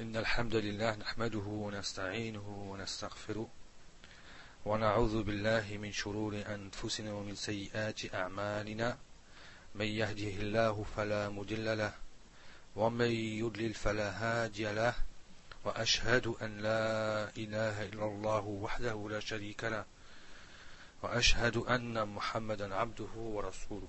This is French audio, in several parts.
إن الحمد لله نحمده ونستعينه ونستغفره ونعوذ بالله من شرور أنفسنا ومن سيئات أعمالنا. من يهده الله فلا مدل له ومن يضلل فلا هادي له وأشهد أن لا إله إلا الله وحده لا شريك له وأشهد أن محمدا عبده ورسوله.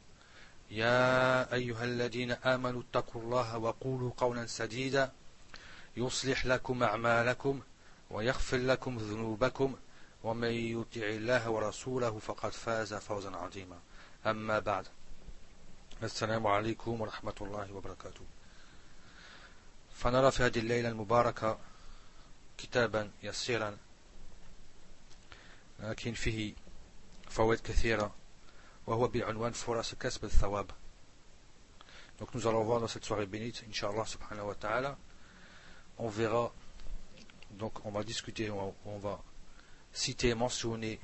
يا أيها الذين آمنوا اتقوا الله وقولوا قولا سديدا يصلح لكم أعمالكم ويغفر لكم ذنوبكم ومن يطع الله ورسوله فقد فاز فوزا عظيما. أما بعد السلام عليكم ورحمة الله وبركاته. فنرى في هذه الليلة المباركة كتابا يسيرا لكن فيه فوائد كثيرة. Donc nous allons voir dans cette soirée bénite, Inch'Allah subhanahu wa ta'ala, on verra, donc on va discuter, on va, on va citer et mentionner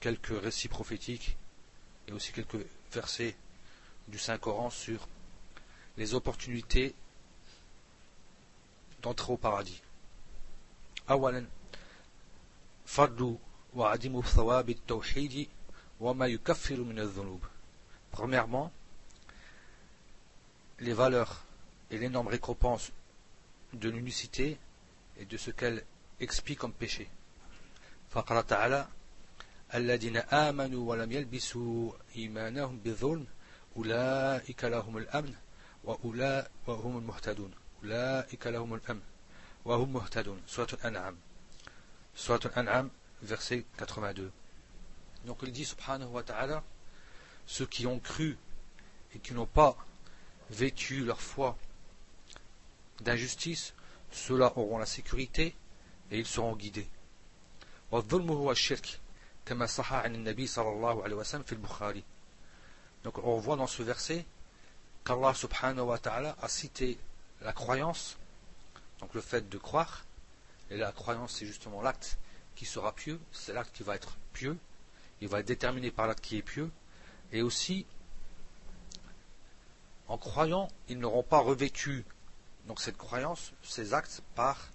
quelques récits prophétiques et aussi quelques versets du Saint-Coran sur les opportunités d'entrer au paradis. أولا فرد وعدم ثواب التوحيد وما يكفر من الذنوب Premièrement, les valeurs et l'énorme récompense de l'unicité et de ce qu'elle expie comme péché. فقال تعالى الذين آمنوا ولم يلبسوا إيمانهم بظلم أولئك لهم الأمن وأولئك وهم المهتدون أولئك لهم الأمن وهم مهتدون سورة الأنعام سورة الأنعام verset 82 Donc il dit subhanahu wa ta'ala, ceux qui ont cru et qui n'ont pas vécu leur foi d'injustice, ceux-là auront la sécurité et ils seront guidés. Donc on voit dans ce verset qu'Allah subhanahu wa ta'ala a cité la croyance, donc le fait de croire, et la croyance c'est justement l'acte qui sera pieux, c'est l'acte qui va être pieux, il va être déterminé par l'acte qui est pieux et aussi en croyant ils n'auront pas revêtu donc cette croyance ces actes par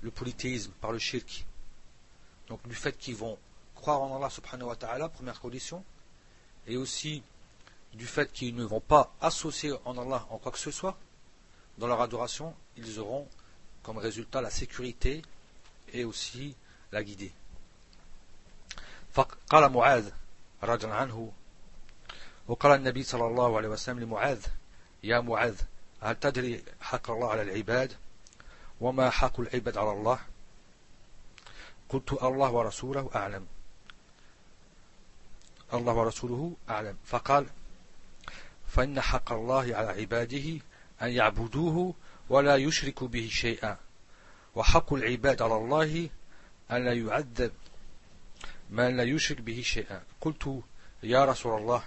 le polythéisme par le shirk donc du fait qu'ils vont croire en Allah subhanahu wa ta'ala, première condition, et aussi du fait qu'ils ne vont pas associer en Allah en quoi que ce soit, dans leur adoration, ils auront comme résultat la sécurité et aussi la guidée. فقال معاذ رضي عنه وقال النبي صلى الله عليه وسلم لمعاذ يا معاذ هل تدري حق الله على العباد؟ وما حق العباد على الله؟ قلت الله ورسوله أعلم. الله ورسوله أعلم. فقال فإن حق الله على عباده أن يعبدوه ولا يشركوا به شيئا. وحق العباد على الله أن لا يعذب من لا يشرك به شيئا قلت يا رسول الله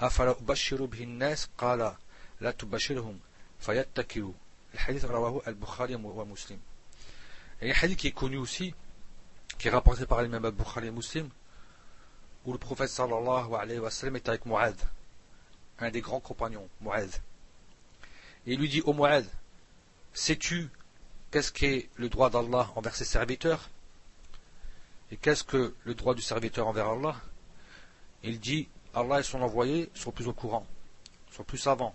أفلا أبشر به الناس قال لا تبشرهم فيتكلوا الحديث رواه البخاري ومسلم et un hadith qui est connu aussi qui est rapporté par l'imam al-Bukhari Muslim, où le prophète sallallahu alayhi wa sallam est avec Mu'adh, un des grands compagnons, Mu'adh. Et il lui dit, ô oh Mu'adh, sais-tu qu'est-ce qu'est le droit d'Allah envers ses serviteurs Et qu'est-ce que le droit du serviteur envers Allah? Il dit, Allah et son envoyé sont plus au courant, sont plus savants.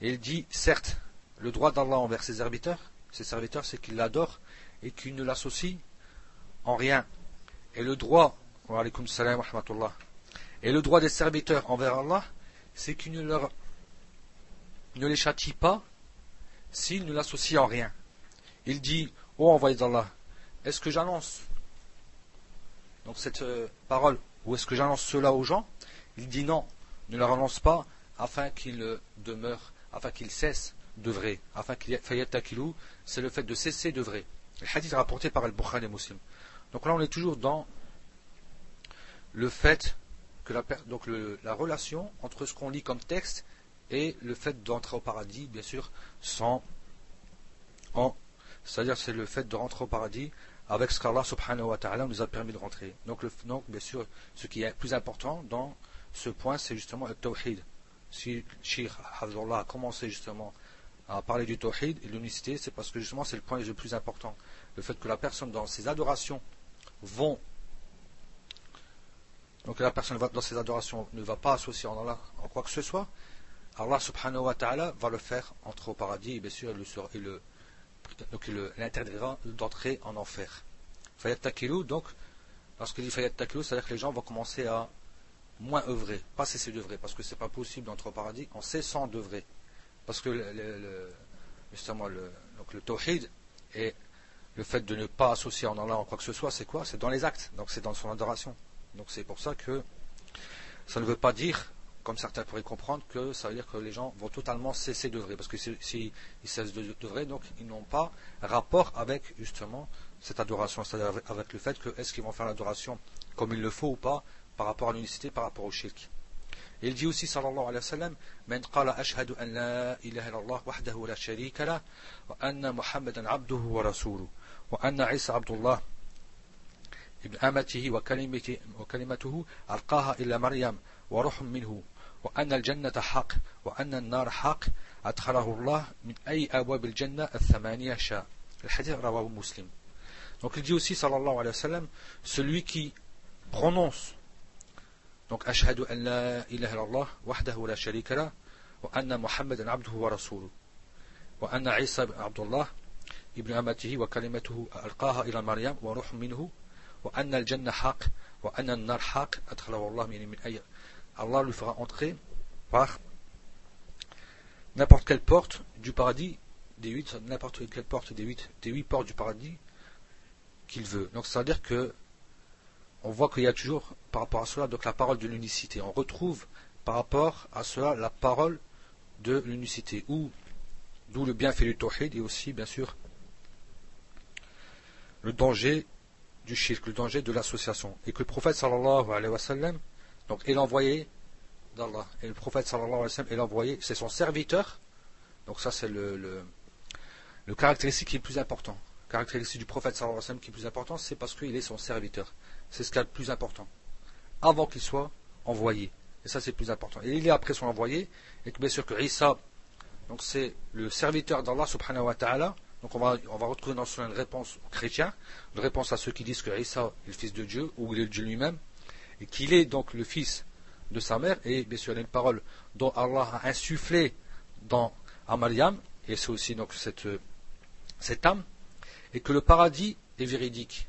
Et il dit, certes, le droit d'Allah envers ses serviteurs, ses serviteurs, c'est qu'il l'adore et qu'il ne l'associe en rien. Et le droit, et le droit des serviteurs envers Allah, c'est qu'il ne, les châtie pas s'ils ne l'associent en rien. Il dit, ô envoyé d'Allah, est-ce que j'annonce donc cette euh, parole, ou est-ce que j'annonce cela aux gens? Il dit non, ne leur annonce pas afin qu'ils euh, demeurent, afin qu'ils cessent d'œuvrer, afin qu'ils c'est le fait de cesser d'œuvrer. Le hadith rapporté par Al-Bukhari et Muslim. Donc là, on est toujours dans le fait que la, donc la relation entre ce qu'on lit comme texte et le fait d'entrer au paradis, bien sûr, sans c'est-à-dire c'est le fait de rentrer au paradis avec ce qu'Allah subhanahu wa ta'ala nous a permis de rentrer. Donc, bien sûr, ce qui est plus important dans ce point, c'est justement le tawhid. Si Sheikh a commencé justement à parler du tawhid et de l'unicité, c'est parce que justement c'est le point le plus important. Le fait que la personne dans ses adorations vont donc la personne dans ses adorations ne va pas associer en Allah quoi que ce soit, Allah subhanahu wa ta'ala va le faire entrer au paradis et bien sûr il le, donc il l'interdira d'entrer en enfer. Fayat takilou, donc lorsqu'il dit fayat takilou, c'est-à-dire que les gens vont commencer à moins œuvrer, pas cesser d'œuvrer, parce que c'est pas possible d'entrer au paradis en cessant d'œuvrer. Parce que le, justement le, donc le tawhid et le fait de ne pas associer en Allah en quoi que ce soit, c'est quoi? C'est dans les actes, donc c'est dans son adoration. Donc c'est pour ça que ça ne veut pas dire, comme certains pourraient comprendre, que ça veut dire que les gens vont totalement cesser d'œuvrer. Parce que s'ils si, si cessent donc ils n'ont pas rapport avec justement cette adoration, c'est-à-dire avec le fait que est-ce qu'ils vont faire l'adoration comme il le faut ou pas par rapport à l'unicité, par rapport au shirk. Et il dit aussi, sallallahu alayhi wa sallam, وأن عيسى عبد الله ابن أمته وكلمته, وكلمته ألقاها وأن الجنة حق وأن النار حق أدخله الله من أي أبواب الجنة الثمانية شاء الحديث رواه مسلم Donc il dit aussi, sallallahu alayhi wa sallam, celui qui prononce, donc, ashhadu an la ilaha illallah, wahdahu la sharika la, wa anna muhammadan abduhu wa rasuluh, wa anna isa ibn abdullah, ibn amatihi wa kalimatuhu alqaha ila maryam wa ruh minhu, Allah lui fera entrer par n'importe quelle porte du paradis des huit, n'importe quelle porte des huit, des huit portes du paradis qu'il veut. Donc ça veut dire que on voit qu'il y a toujours par rapport à cela donc la parole de l'unicité. On retrouve par rapport à cela la parole de l'unicité, d'où le bienfait du tawhid et aussi bien sûr le danger du shirk, le danger de l'association. Et que le prophète sallallahu alayhi wa sallam, donc est l'envoyé d'Allah. Et le prophète sallallahu alayhi wa sallam est l'envoyé, c'est son serviteur. Donc ça c'est le, caractéristique qui est le plus important. Le caractéristique du prophète sallallahu alayhi wa sallam qui est plus important, c'est parce qu'il est son serviteur. C'est ce qui est le plus important. Avant qu'il soit envoyé. Et ça c'est le plus important. Et il est après son envoyé, et bien sûr que Isa, donc c'est le serviteur d'Allah subhanahu wa ta'ala, donc on va, on va retrouver dans cela une réponse aux chrétiens, une réponse à ceux qui disent que Isa est le fils de Dieu, ou il est Dieu lui-même, et qu'il est donc le fils de sa mère, et bien sûr il y a une parole dont Allah a insufflé dans Amaliam, et c'est aussi donc cette, cette âme, et que le paradis est véridique.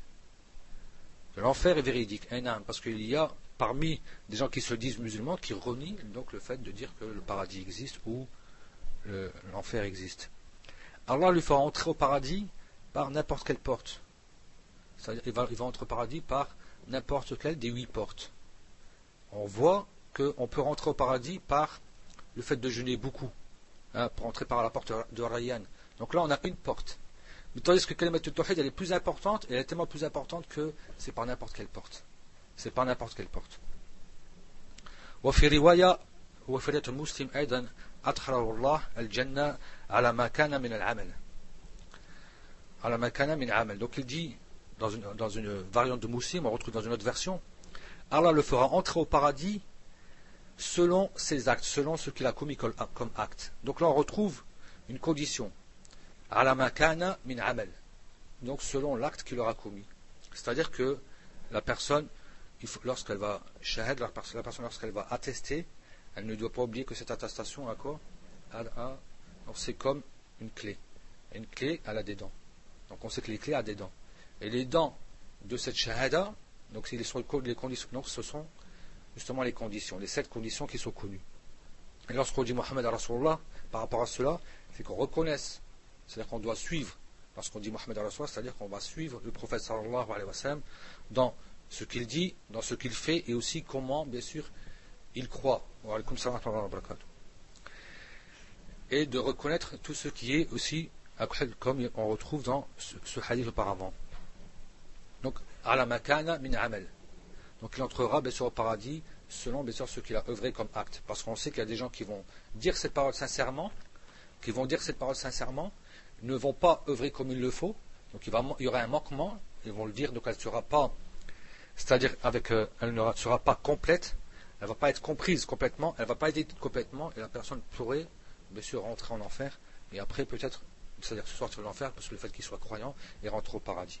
L'enfer est véridique, un âme, parce qu'il y a parmi des gens qui se disent musulmans qui renient donc le fait de dire que le paradis existe ou l'enfer existe. Allah lui fera entrer au paradis par n'importe quelle porte. C'est-à-dire va, il va entrer au paradis par n'importe quelle des huit portes. On voit qu'on peut rentrer au paradis par le fait de jeûner beaucoup, hein, pour entrer par la porte de Rayyan. Donc là, on a une porte. Mais tandis que Kalimat Tawhid, elle est plus importante, et elle est tellement plus importante que c'est par n'importe quelle porte. C'est par n'importe quelle porte. وفي رواية وفي مسلم أيضا أدخله الله الجنة على ما كان من العمل على ما كان من عمل donc il dit dans une, variante de Moussim, on retrouve dans une autre version, Allah le fera entrer au paradis selon ses actes, selon ce qu'il a commis comme acte. Donc là, on retrouve une condition. Alamakana min amel. Donc selon l'acte qu'il aura commis. C'est-à-dire que la personne, lorsqu'elle va la personne, lorsqu'elle va attester, elle ne doit pas oublier que cette attestation, d'accord, c'est comme une clé. Une clé, elle a des dents. Donc on sait que les clés a des dents. Et les dents de cette shahada, donc les conditions, donc ce sont justement les conditions, les sept conditions qui sont connues. Et lorsqu'on dit Mohammed à Rasulullah, par rapport à cela, c'est qu'on reconnaisse, c'est-à-dire qu'on doit suivre, lorsqu'on dit Mohammed à Rasulullah, c'est-à-dire qu'on va suivre le prophète sallallahu alayhi wa sallam dans ce qu'il dit, dans ce qu'il fait, et aussi comment, bien sûr, il croit. Et de reconnaître tout ce qui est aussi comme on retrouve dans ce, hadith auparavant. Min. Donc il entrera bien sûr au paradis selon bien ce qu'il a œuvré comme acte. Parce qu'on sait qu'il y a des gens qui vont dire cette parole sincèrement, qui vont dire cette parole sincèrement, ne vont pas œuvrer comme il le faut. Donc il, y aura un manquement, ils vont le dire, donc elle ne sera pas, c'est-à-dire avec, euh, elle ne sera pas complète, elle ne va pas être comprise complètement, elle ne va pas être dite complètement, et la personne pourrait bien sûr rentrer en enfer, et après peut-être, c'est-à-dire se sortir de l'enfer, parce que le fait qu'il soit croyant, et rentre au paradis.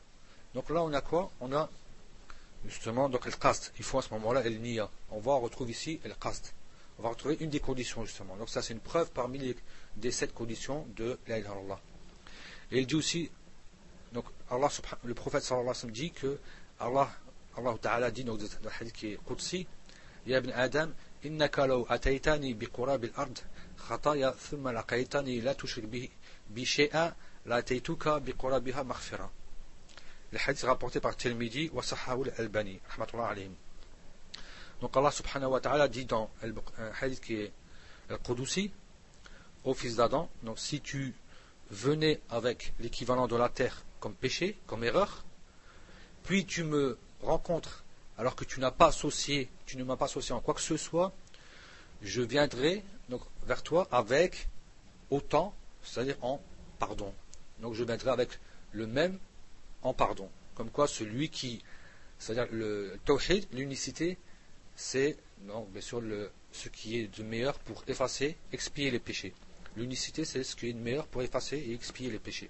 Donc là on a quoi On a justement donc le cast. Il faut à ce moment-là el niya. On va retrouver ici le cast. On va retrouver une des conditions justement. Donc ça c'est une preuve parmi les sept conditions de la ilaha. Et il dit aussi, donc Allah, le prophète sallallahu alayhi wa sallam dit que Allah, Allah Ta'ala dit dans le hadith qui est Qudsi, Ya ibn Adam, innaka law ataytani bi qurab al-ard khataya thumma laqaytani la tushrik bi shay'a la ataytuka bi qurabiha maghfira. Le hadith rapporté par Tirmidhi wa Sahawul al-Albani, rahmatullah alayhim. Donc Allah subhanahu wa ta'ala dit dans un hadith qui est Al-Qudusi, au fils d'Adam, donc si tu venais avec l'équivalent de la terre comme péché, comme erreur, puis tu me rencontres alors que tu n'as pas associé, tu ne m'as pas associé en quoi que ce soit, je viendrai donc vers toi avec autant, c'est-à-dire en pardon. Donc je viendrai avec le même en pardon. Comme quoi celui qui, c'est-à-dire le tawhid, l'unicité, c'est donc bien sûr ce qui est de meilleur pour effacer, expier les péchés. L'unicité, c'est ce qui est de meilleur pour effacer et expier les péchés.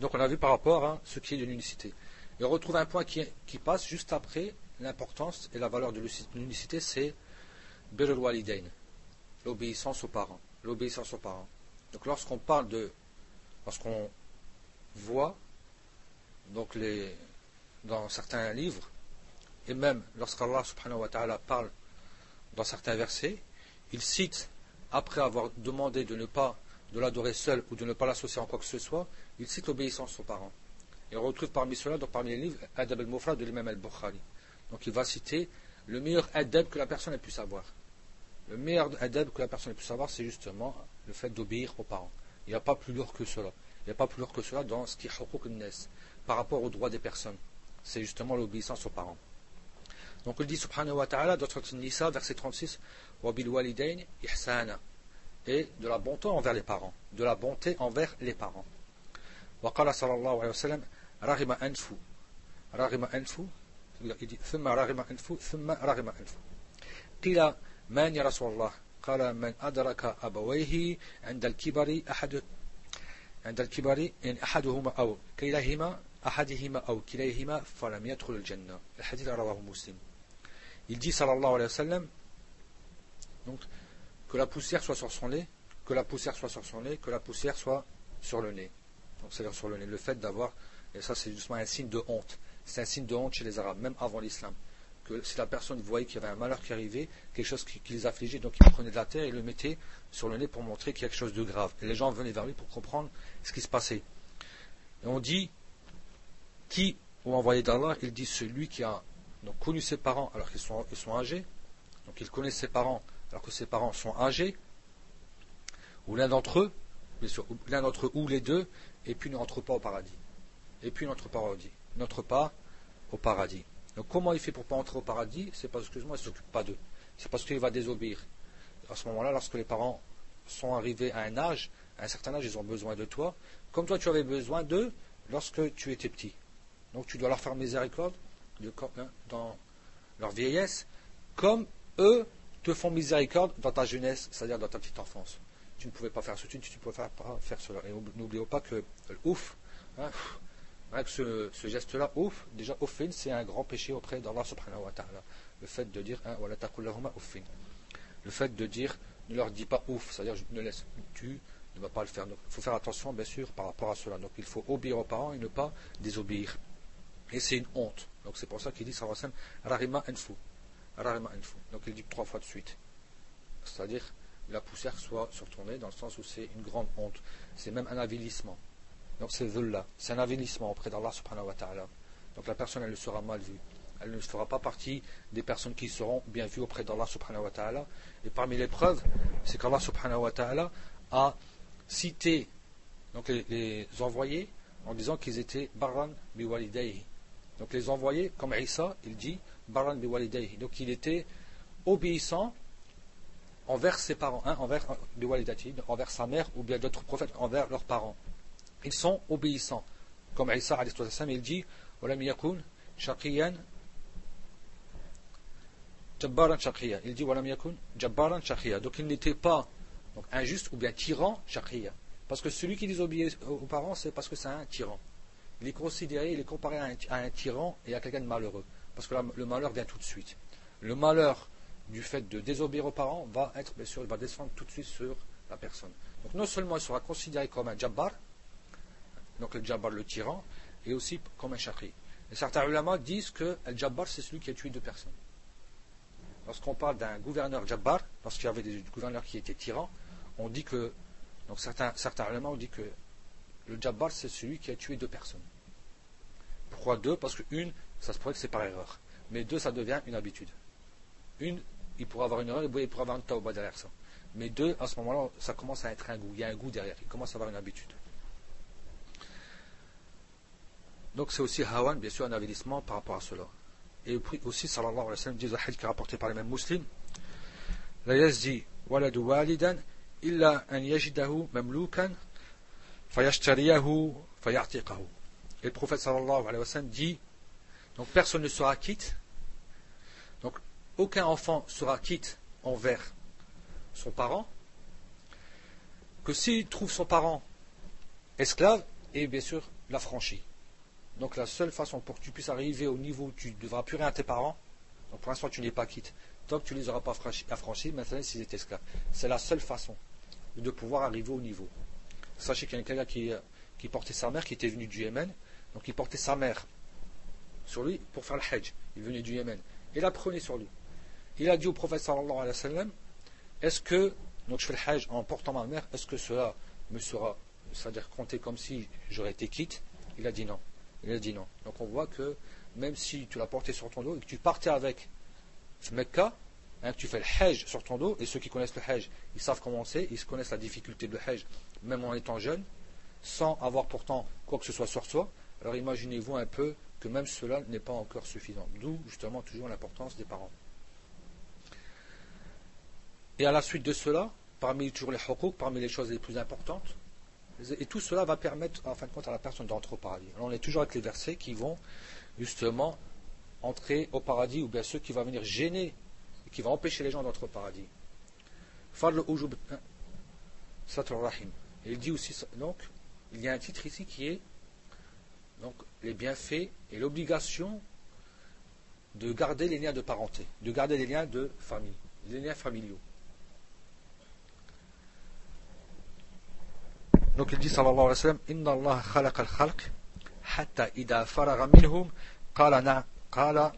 Donc on a vu par rapport à ce qui est de l'unicité. Et on retrouve un point qui, passe juste après l'importance et la valeur de l'unicité, c'est l'obéissance aux parents. L'obéissance aux parents. Donc lorsqu'on parle de, lorsqu'on voit donc les, dans certains livres, et même lorsqu'Allah subhanahu wa ta'ala parle dans certains versets, il cite, après avoir demandé de ne pas de l'adorer seul ou de ne pas l'associer en quoi que ce soit, il cite l'obéissance aux parents. Et on retrouve parmi cela, donc parmi les livres, Adab al-Mufrad de l'imam al-Bukhari. Donc il va citer le meilleur adab que la personne ait pu savoir. Le meilleur adab que la personne ait pu savoir, c'est justement le fait d'obéir aux parents. Il n'y a pas plus lourd que cela. Il n'y a pas plus lourd que cela dans ce qui est par rapport aux droits des personnes c'est justement l'obéissance aux parents. Donc il dit subhanahu wa ta'ala dans Nisa, verset 36, bil walidain ihsana et de la bonté envers les parents, de la bonté envers les parents. وقال صلى الله عليه وسلم رغم أنف رغم أنف ثم رغم أنف ثم رغم أنف قيل من يا رسول الله قال من أدرك أبويه عند الكبر أحد عند الكبر يعني أحدهما أو كلاهما أحدهما أو كليهما فلم يدخل الجنة الحديث رواه مسلم il dit sallallahu alayhi wa sallam donc que la poussière soit sur son nez que la poussière soit sur son nez que la poussière soit sur le nez donc c'est-à-dire sur le nez le fait d'avoir et ça c'est justement un signe de honte c'est un signe de honte chez les arabes même avant l'islam que si la personne voyait qu'il y avait un malheur qui arrivait quelque chose qui, les affligeait donc il prenait de la terre et le mettait sur le nez pour montrer qu'il y a quelque chose de grave et les gens venaient vers lui pour comprendre ce qui se passait et on dit qui, ou envoyé d'Allah, il dit celui qui a connu ses parents alors qu'ils sont, ils sont âgés, donc il connaît ses parents alors que ses parents sont âgés, ou l'un d'entre eux, l'un d'entre eux ou les deux, et puis n'entre pas au paradis. Et puis n'entre pas au paradis. N'entre pas au paradis. Donc comment il fait pour pas entrer au paradis? C'est parce que moi, il ne s'occupe pas d'eux. C'est parce qu'il va désobéir. À ce moment-là, lorsque les parents sont arrivés à un âge, à un certain âge, ils ont besoin de toi, comme toi tu avais besoin d'eux lorsque tu étais petit. Donc tu dois leur faire miséricorde hein, dans leur vieillesse, comme eux te font miséricorde dans ta jeunesse, c'est-à-dire dans ta petite enfance. Tu ne pouvais pas faire ceci, tu ne pouvais pas faire cela. Et n'oublions pas que ouf, hein, ce, geste-là, ouf, déjà oufin, c'est un grand péché auprès d'Allah subhanahu wa ta'ala. le fait de dire hein, le fait de dire ne leur dis pas ouf, c'est-à-dire ne laisse tu ne vas pas le faire. il faut faire attention bien sûr par rapport à cela. Donc il faut obéir aux parents et ne pas désobéir. Et c'est une honte. Donc c'est pour ça qu'il dit sallallahu rarima enfu. Rarima enfu. Donc il dit trois fois de suite. C'est-à-dire la poussière soit sur ton nez dans le sens où c'est une grande honte. C'est même un avilissement. Donc c'est c'est un avilissement auprès d'Allah subhanahu wa ta'ala. Donc la personne elle sera mal vue. Elle ne fera pas partie des personnes qui seront bien vues auprès d'Allah subhanahu wa ta'ala. Et parmi les preuves, c'est qu'Allah subhanahu wa ta'ala a cité les, envoyés en disant qu'ils étaient baran biwalidayhi. Donc les envoyés, comme Isa, il dit baran biwalidayhi. Donc il était obéissant envers ses parents, hein, envers, envers sa mère ou bien d'autres prophètes, envers leurs parents ils sont obéissants. Comme Isa il dit Il dit Donc il n'était pas injuste ou bien tyran shaqiya. Parce que celui qui désobéit aux parents, c'est parce que c'est un tyran. Il est considéré, il est comparé à un, tyran et à quelqu'un de malheureux. Parce que le malheur vient tout de suite. Le malheur du fait de désobéir aux parents va être, bien sûr, va descendre tout de suite sur la personne. Donc non seulement il sera considéré comme un jabbar, donc le Jabbar le tyran, et aussi comme un chakri. Et certains ulama disent que le Jabbar c'est celui qui a tué deux personnes. Lorsqu'on parle d'un gouverneur Jabbar, lorsqu'il y avait des gouverneurs qui étaient tyrans, on dit que, donc certains, certains ont dit que le Jabbar c'est celui qui a tué deux personnes. Pourquoi deux? Parce que une, ça se pourrait que c'est par erreur. Mais deux, ça devient une habitude. Une, il pourrait avoir une erreur, il pourrait avoir un tauba derrière ça. Mais deux, à ce moment-là, ça commence à être un goût. Il y a un goût derrière. Il commence à avoir une habitude. Donc c'est aussi hawan, bien sûr, un avilissement par rapport à cela. Et aussi, sallallahu alayhi wa sallam, dit hadith qui est rapporté par les mêmes musulmans, la yazdi waladu walidan illa an yajidahu mamlukan fayashtariyahu fayartiqahu. Et le prophète sallallahu alayhi wa sallam dit, donc personne ne sera quitte, donc aucun enfant sera quitte envers son parent, que s'il trouve son parent esclave, et bien sûr l'affranchit. Donc la seule façon pour que tu puisses arriver au niveau où tu ne devras plus rien à tes parents, donc pour l'instant tu n'es pas quitte, tant que tu ne les auras pas affranchis, maintenant s'ils étaient esclaves. C'est la seule façon de pouvoir arriver au niveau. Sachez qu'il y a quelqu'un qui, euh, qui portait sa mère, qui était venu du Yémen, donc il portait sa mère sur lui pour faire le Hajj. Il venait du Yémen. Et la prenait sur lui. Il a dit au prophète sallallahu alayhi wa sallam, est-ce que, donc je fais le Hajj en portant ma mère, est-ce que cela me sera, c'est-à-dire compté comme si j'aurais été quitte? Il a dit non. Il a dit non. Donc on voit que même si tu l'as porté sur ton dos et que tu partais avec Mecca, hein, que tu fais le Hajj sur ton dos, et ceux qui connaissent le Hajj, ils savent comment c'est, ils connaissent la difficulté de Hajj, même en étant jeune, sans avoir pourtant quoi que ce soit sur soi. Alors imaginez-vous un peu que même cela n'est pas encore suffisant. D'où justement toujours l'importance des parents. Et à la suite de cela, parmi toujours les hukuk, parmi les choses les plus importantes, et tout cela va permettre, en fin de compte, à la personne d'entrer au paradis. On est toujours avec les versets qui vont justement entrer au paradis, ou bien ceux qui vont venir gêner, et qui vont empêcher les gens d'entrer au paradis. Hein, Rahim. Il dit aussi, donc, il y a un titre ici qui est donc, les bienfaits et l'obligation de garder les liens de parenté, de garder les liens de famille, les liens familiaux. Donc il dit sallallahu alayhi wa sallam Inna Allah khalaqa al-khalq hatta ida faraga minhum qala na qala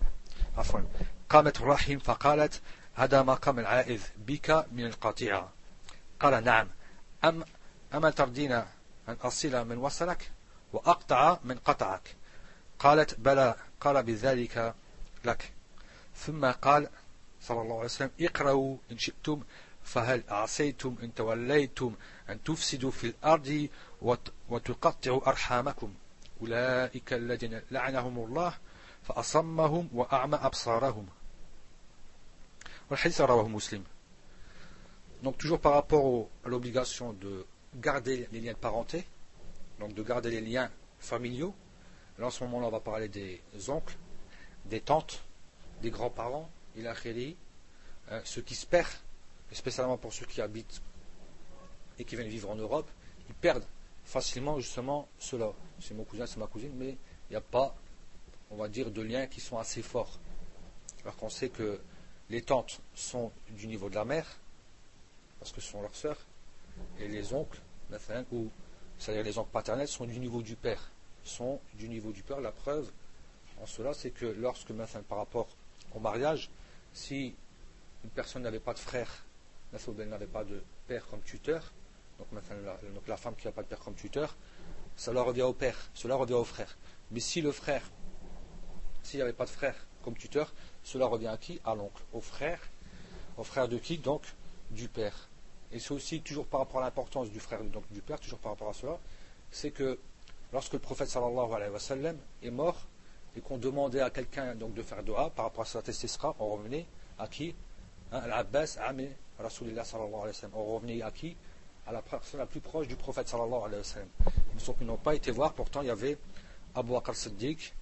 عفوا قامت الرحم فقالت هذا مقام العائذ بك من القطيعة قال نعم أم أما ترضين أن أصل من وصلك وأقطع من قطعك قالت بلى قال بذلك لك ثم قال صلى الله عليه وسلم اقرأوا إن شئتم فهل أعصيتم إن توليتم أن تفسدوا في الأرض وتقطعوا أرحامكم أولئك الذين لعنهم الله فأصمهم وأعمى أبصارهم والحديث رواه مسلم Donc toujours par rapport au, à l'obligation de garder les liens de parenté, donc de garder les liens familiaux. Là en ce moment-là on va parler des oncles, des tantes, des grands-parents, il a euh, ceux qui se spécialement pour ceux qui habitent et qui viennent vivre en Europe, ils perdent facilement justement cela. C'est mon cousin, c'est ma cousine, mais il n'y a pas, on va dire, de liens qui sont assez forts. alors qu'on sait que les tantes sont du niveau de la mère, parce que ce sont leurs sœurs, et les oncles, ou c'est-à-dire les oncles paternels, sont du niveau du père, sont du niveau du père. La preuve en cela, c'est que lorsque, par rapport au mariage, si une personne n'avait pas de frère, elle n'avait pas de père comme tuteur, donc, la femme qui n'a pas de père comme tuteur, cela revient au père, cela revient au frère. Mais si le frère, s'il n'y avait pas de frère comme tuteur, cela revient à qui? À l'oncle, au frère. Au frère de qui? Donc du père. Et c'est aussi toujours par rapport à l'importance du frère donc du père, toujours par rapport à cela, c'est que lorsque le prophète sallallahu alayhi wa sallam est mort et qu'on demandait à quelqu'un donc de faire dua par rapport à sa testistra, on revenait à qui? Hein, Al-Abbas, Ami, Rasulillah sallallahu alayhi wa sallam. On revenait à qui? À la personne la plus proche du prophète sallallahu alayhi wa sallam. Ils n'ont pas été voir, pourtant il y avait Abu Bakr Siddiq,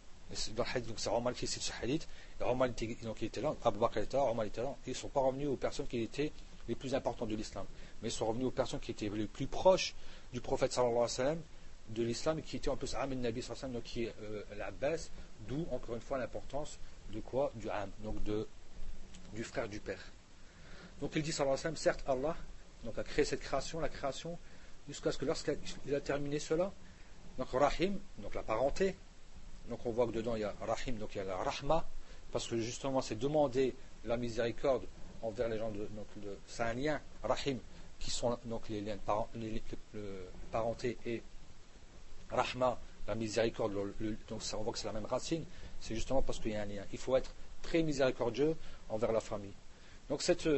donc c'est Omar qui cite ce hadith, et Omar était, donc il était là, Abu Bakr était là, Omar était là, ils ne sont pas revenus aux personnes qui étaient les plus importantes de l'islam, mais ils sont revenus aux personnes qui étaient les plus proches du prophète sallallahu alayhi wa sallam, de l'islam, qui étaient en plus Amin Nabi sallallahu alayhi wa sallam, qui est euh, l'Abbas, d'où encore une fois l'importance de quoi? Du Am, donc de, du frère du père. Donc il dit sallallahu alayhi certes Allah donc, a créé cette création, la création, jusqu'à ce que lorsqu'il a terminé cela, donc Rahim, donc la parenté, donc on voit que dedans il y a Rahim, donc il y a la Rahma, parce que justement c'est demander la miséricorde envers les gens de. Donc c'est un lien, Rahim, qui sont donc les liens de parenté et Rahma, la miséricorde, donc ça, on voit que c'est la même racine, c'est justement parce qu'il y a un lien. Il faut être très miséricordieux envers la famille. Donc cette,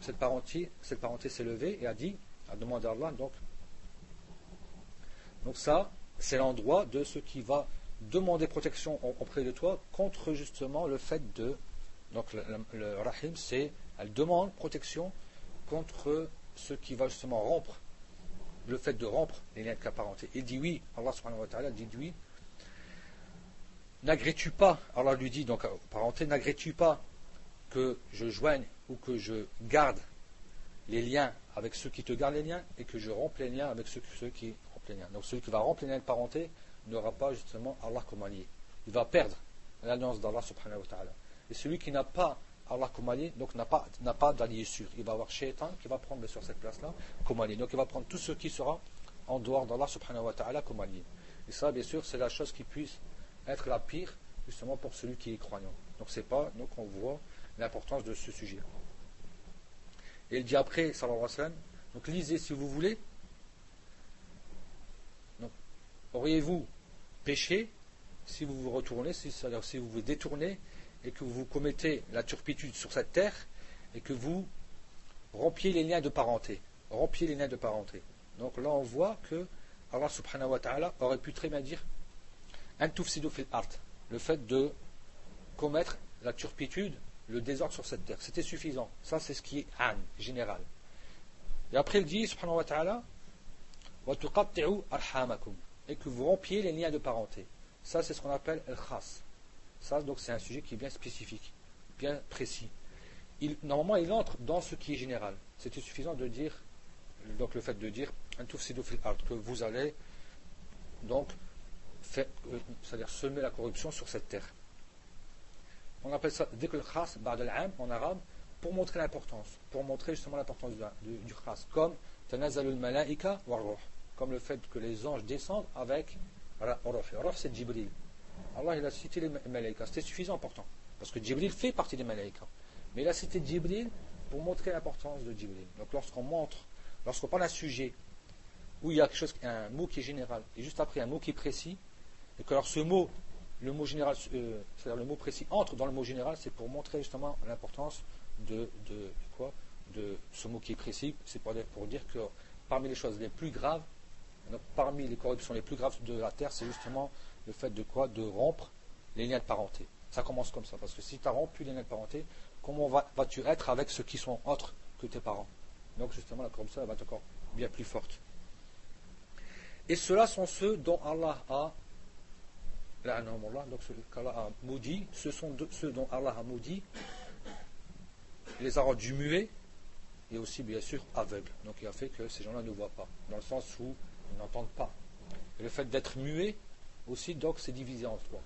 cette parenté, s'est levée et a dit, a demandé à Allah, donc, ça, c'est l'endroit de ce qui va demander protection auprès de toi contre justement le fait de. Donc le, rahim, c'est. Elle demande protection contre ce qui va justement rompre, le fait de rompre les liens de parenté. Il dit oui, Allah subhanahu wa ta'ala dit oui. N'agrées-tu pas, Allah lui dit donc parenté, n'agrées-tu pas que je joigne ou que je garde les liens avec ceux qui te gardent les liens et que je rompe les liens avec ceux, qui rompent les liens. Donc celui qui va rompre les liens de parenté, n'aura pas justement Allah comme allié. Il va perdre l'alliance d'Allah subhanahu wa. Et celui qui n'a pas Allah comme allié, donc n'a pas, n'a pas d'allié sûr. Il va avoir Shaitan qui va prendre sur cette place-là comme allié. Donc il va prendre tout ce qui sera en dehors d'Allah subhanahu wa ta'ala comme allié. Et ça, bien sûr, c'est la chose qui puisse être la pire, justement, pour celui qui est croyant. Donc c'est pas, donc on voit l'importance de ce sujet. Et il dit après, sallallahu alayhi wa sallam, donc lisez si vous voulez. Donc, auriez-vous péché si vous vous retournez, c'est-à-dire si vous vous détournez et que vous commettez la turpitude sur cette terre et que vous rompiez les liens de parenté. Rompiez les liens de parenté. Donc là, on voit que Allah subhanahu wa ta'ala aurait pu très bien dire fil art, le fait de commettre la turpitude, le désordre sur cette terre. C'était suffisant. Ça, c'est ce qui est an, général. Et après, il dit, subhanahu wa ta'ala, et que vous rompiez les liens de parenté. Ça, c'est ce qu'on appelle el khas. Ça, donc, c'est un sujet qui est bien spécifique, bien précis. Normalement, il entre dans ce qui est général. C'était suffisant de dire, donc le fait de dire, que vous allez, donc, euh, c'est-à-dire semer la corruption sur cette terre. On appelle ça dès que le khas, en arabe, pour montrer l'importance, pour montrer justement l'importance du, du khas, comme tanazalul malaika wa comme le fait que les anges descendent avec Ruh. c'est Jibril. Allah il a cité les Malaïkas. C'était suffisant pourtant. Parce que Jibril fait partie des Malaïkas. Mais il a cité Jibril pour montrer l'importance de Jibril. Donc lorsqu'on montre, lorsqu'on parle d'un sujet où il y a quelque chose, un mot qui est général, et juste après un mot qui est précis, et que alors ce mot, le mot général, euh, c'est-à-dire le mot précis entre dans le mot général, c'est pour montrer justement l'importance de, de, quoi? De ce mot qui est précis. C'est pour, pour dire que parmi les choses les plus graves, parmi les corruptions les plus graves de la terre, c'est justement le fait de quoi? De rompre les liens de parenté. Ça commence comme ça, parce que si tu as rompu les liens de parenté, comment vas-tu être avec ceux qui sont autres que tes parents? Donc justement, la corruption va être encore bien plus forte. Et ceux-là sont ceux dont Allah a donc ceux qu'Allah a maudit, ce sont ceux dont Allah a maudit, les a rendus muets et aussi bien sûr aveugles. Donc il a fait que ces gens-là ne voient pas, dans le sens où n'entendent pas. Et le fait d'être muet aussi, donc, c'est divisé en trois.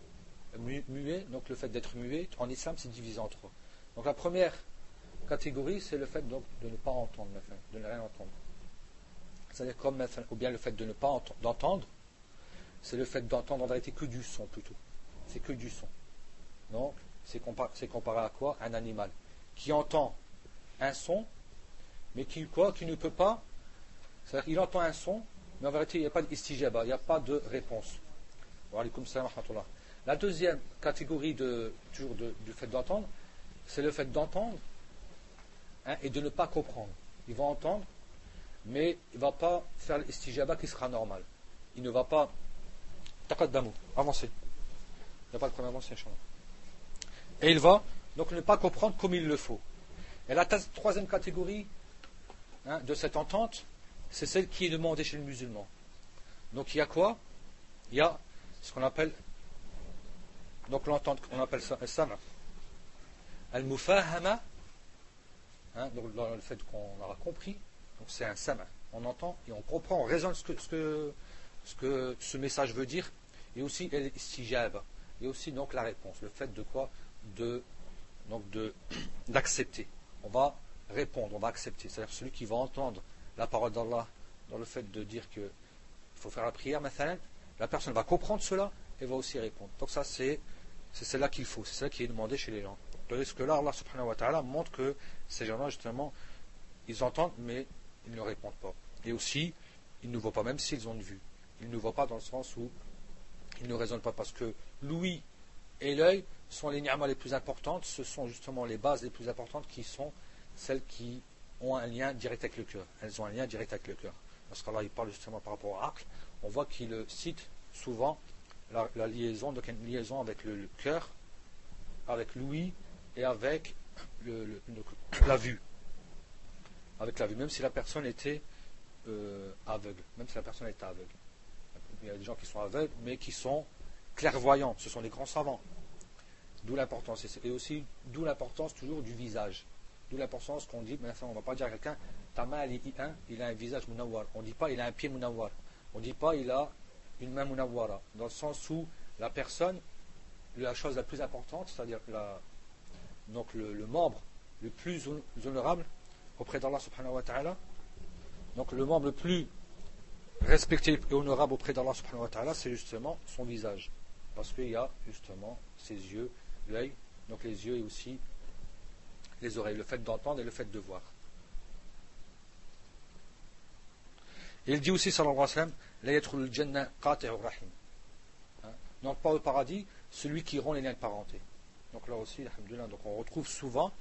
muet, donc le fait d'être muet, en islam, c'est divisé en trois. Donc la première catégorie, c'est le fait donc, de ne pas entendre, de ne rien entendre. C'est-à-dire comme, ou bien le fait de ne pas entendre, c'est le fait d'entendre en vérité que du son plutôt. C'est que du son. Donc, c'est comparé, à quoi? Un animal qui entend un son, mais qui, quoi, qui ne peut pas. C'est-à-dire qu'il entend un son, mais en vérité, il n'y a pas d'istijaba, il n'y a pas de réponse. La deuxième catégorie de, toujours du fait d'entendre, c'est le fait d'entendre hein, et de ne pas comprendre. Il va entendre, mais il ne va pas faire l'istijaba qui sera normal. Il ne va pas. D'amour, avancer. Il n'y a pas de problème, avancer, Et il va donc ne pas comprendre comme il le faut. Et la troisième catégorie hein, de cette entente, c'est celle qui est demandée chez le musulman. Donc il y a quoi? Il y a ce qu'on appelle donc l'entente, on appelle ça al-sama. Al-mufahama, hein, donc dans le fait qu'on aura compris, donc c'est un sama. On entend et on comprend, on raisonne ce que ce, que, ce, que ce message veut dire, et aussi al-istijab, et aussi donc la réponse, le fait de quoi de donc de d'accepter. On va répondre, on va accepter. C'est-à-dire celui qui va entendre la parole d'Allah dans le fait de dire qu'il faut faire la prière, la personne va comprendre cela et va aussi répondre. Donc ça c'est c'est celle-là qu'il faut, c'est celle qui est demandée chez les gens. Tandis que là, Allah subhanahu wa ta'ala montre que ces gens-là, justement, ils entendent, mais ils ne répondent pas. Et aussi, ils ne voient pas, même s'ils ont une vue. Ils ne voient pas dans le sens où ils ne raisonnent pas, parce que l'ouïe et l'œil sont les ni'mas les plus importantes, ce sont justement les bases les plus importantes qui sont celles qui ont un lien direct avec le cœur. Elles ont un lien direct avec le cœur. Parce qu'Allah il parle justement par rapport à Aql, on voit qu'il cite souvent la, liaison, donc une liaison avec le, cœur, avec l'ouïe et avec la vue. Avec la vue, même si la personne était euh, aveugle, même si la personne était aveugle. Il y a des gens qui sont aveugles, mais qui sont clairvoyants, ce sont des grands savants. D'où l'importance. Et aussi, d'où l'importance toujours du visage. D'où l'importance qu'on dit, mais on ne va pas dire à quelqu'un, ta main, il a un visage munawar. On ne dit pas, il a un pied munawar. On ne dit pas, il a une main munawwara, dans le sens où la personne, la chose la plus importante, c'est-à-dire donc le, membre le plus honorable auprès d'Allah subhanahu wa ta'ala, donc le membre le plus respecté et honorable auprès d'Allah subhanahu wa ta'ala, c'est justement son visage. Parce qu'il y a justement ses yeux, l'œil, donc les yeux et aussi les oreilles, le fait d'entendre et le fait de voir. il dit aussi, sallallahu alayhi wa sallam, rahim. Hein? Donc pas au paradis, celui qui rompt les liens de parenté. Donc là aussi, donc on retrouve souvent,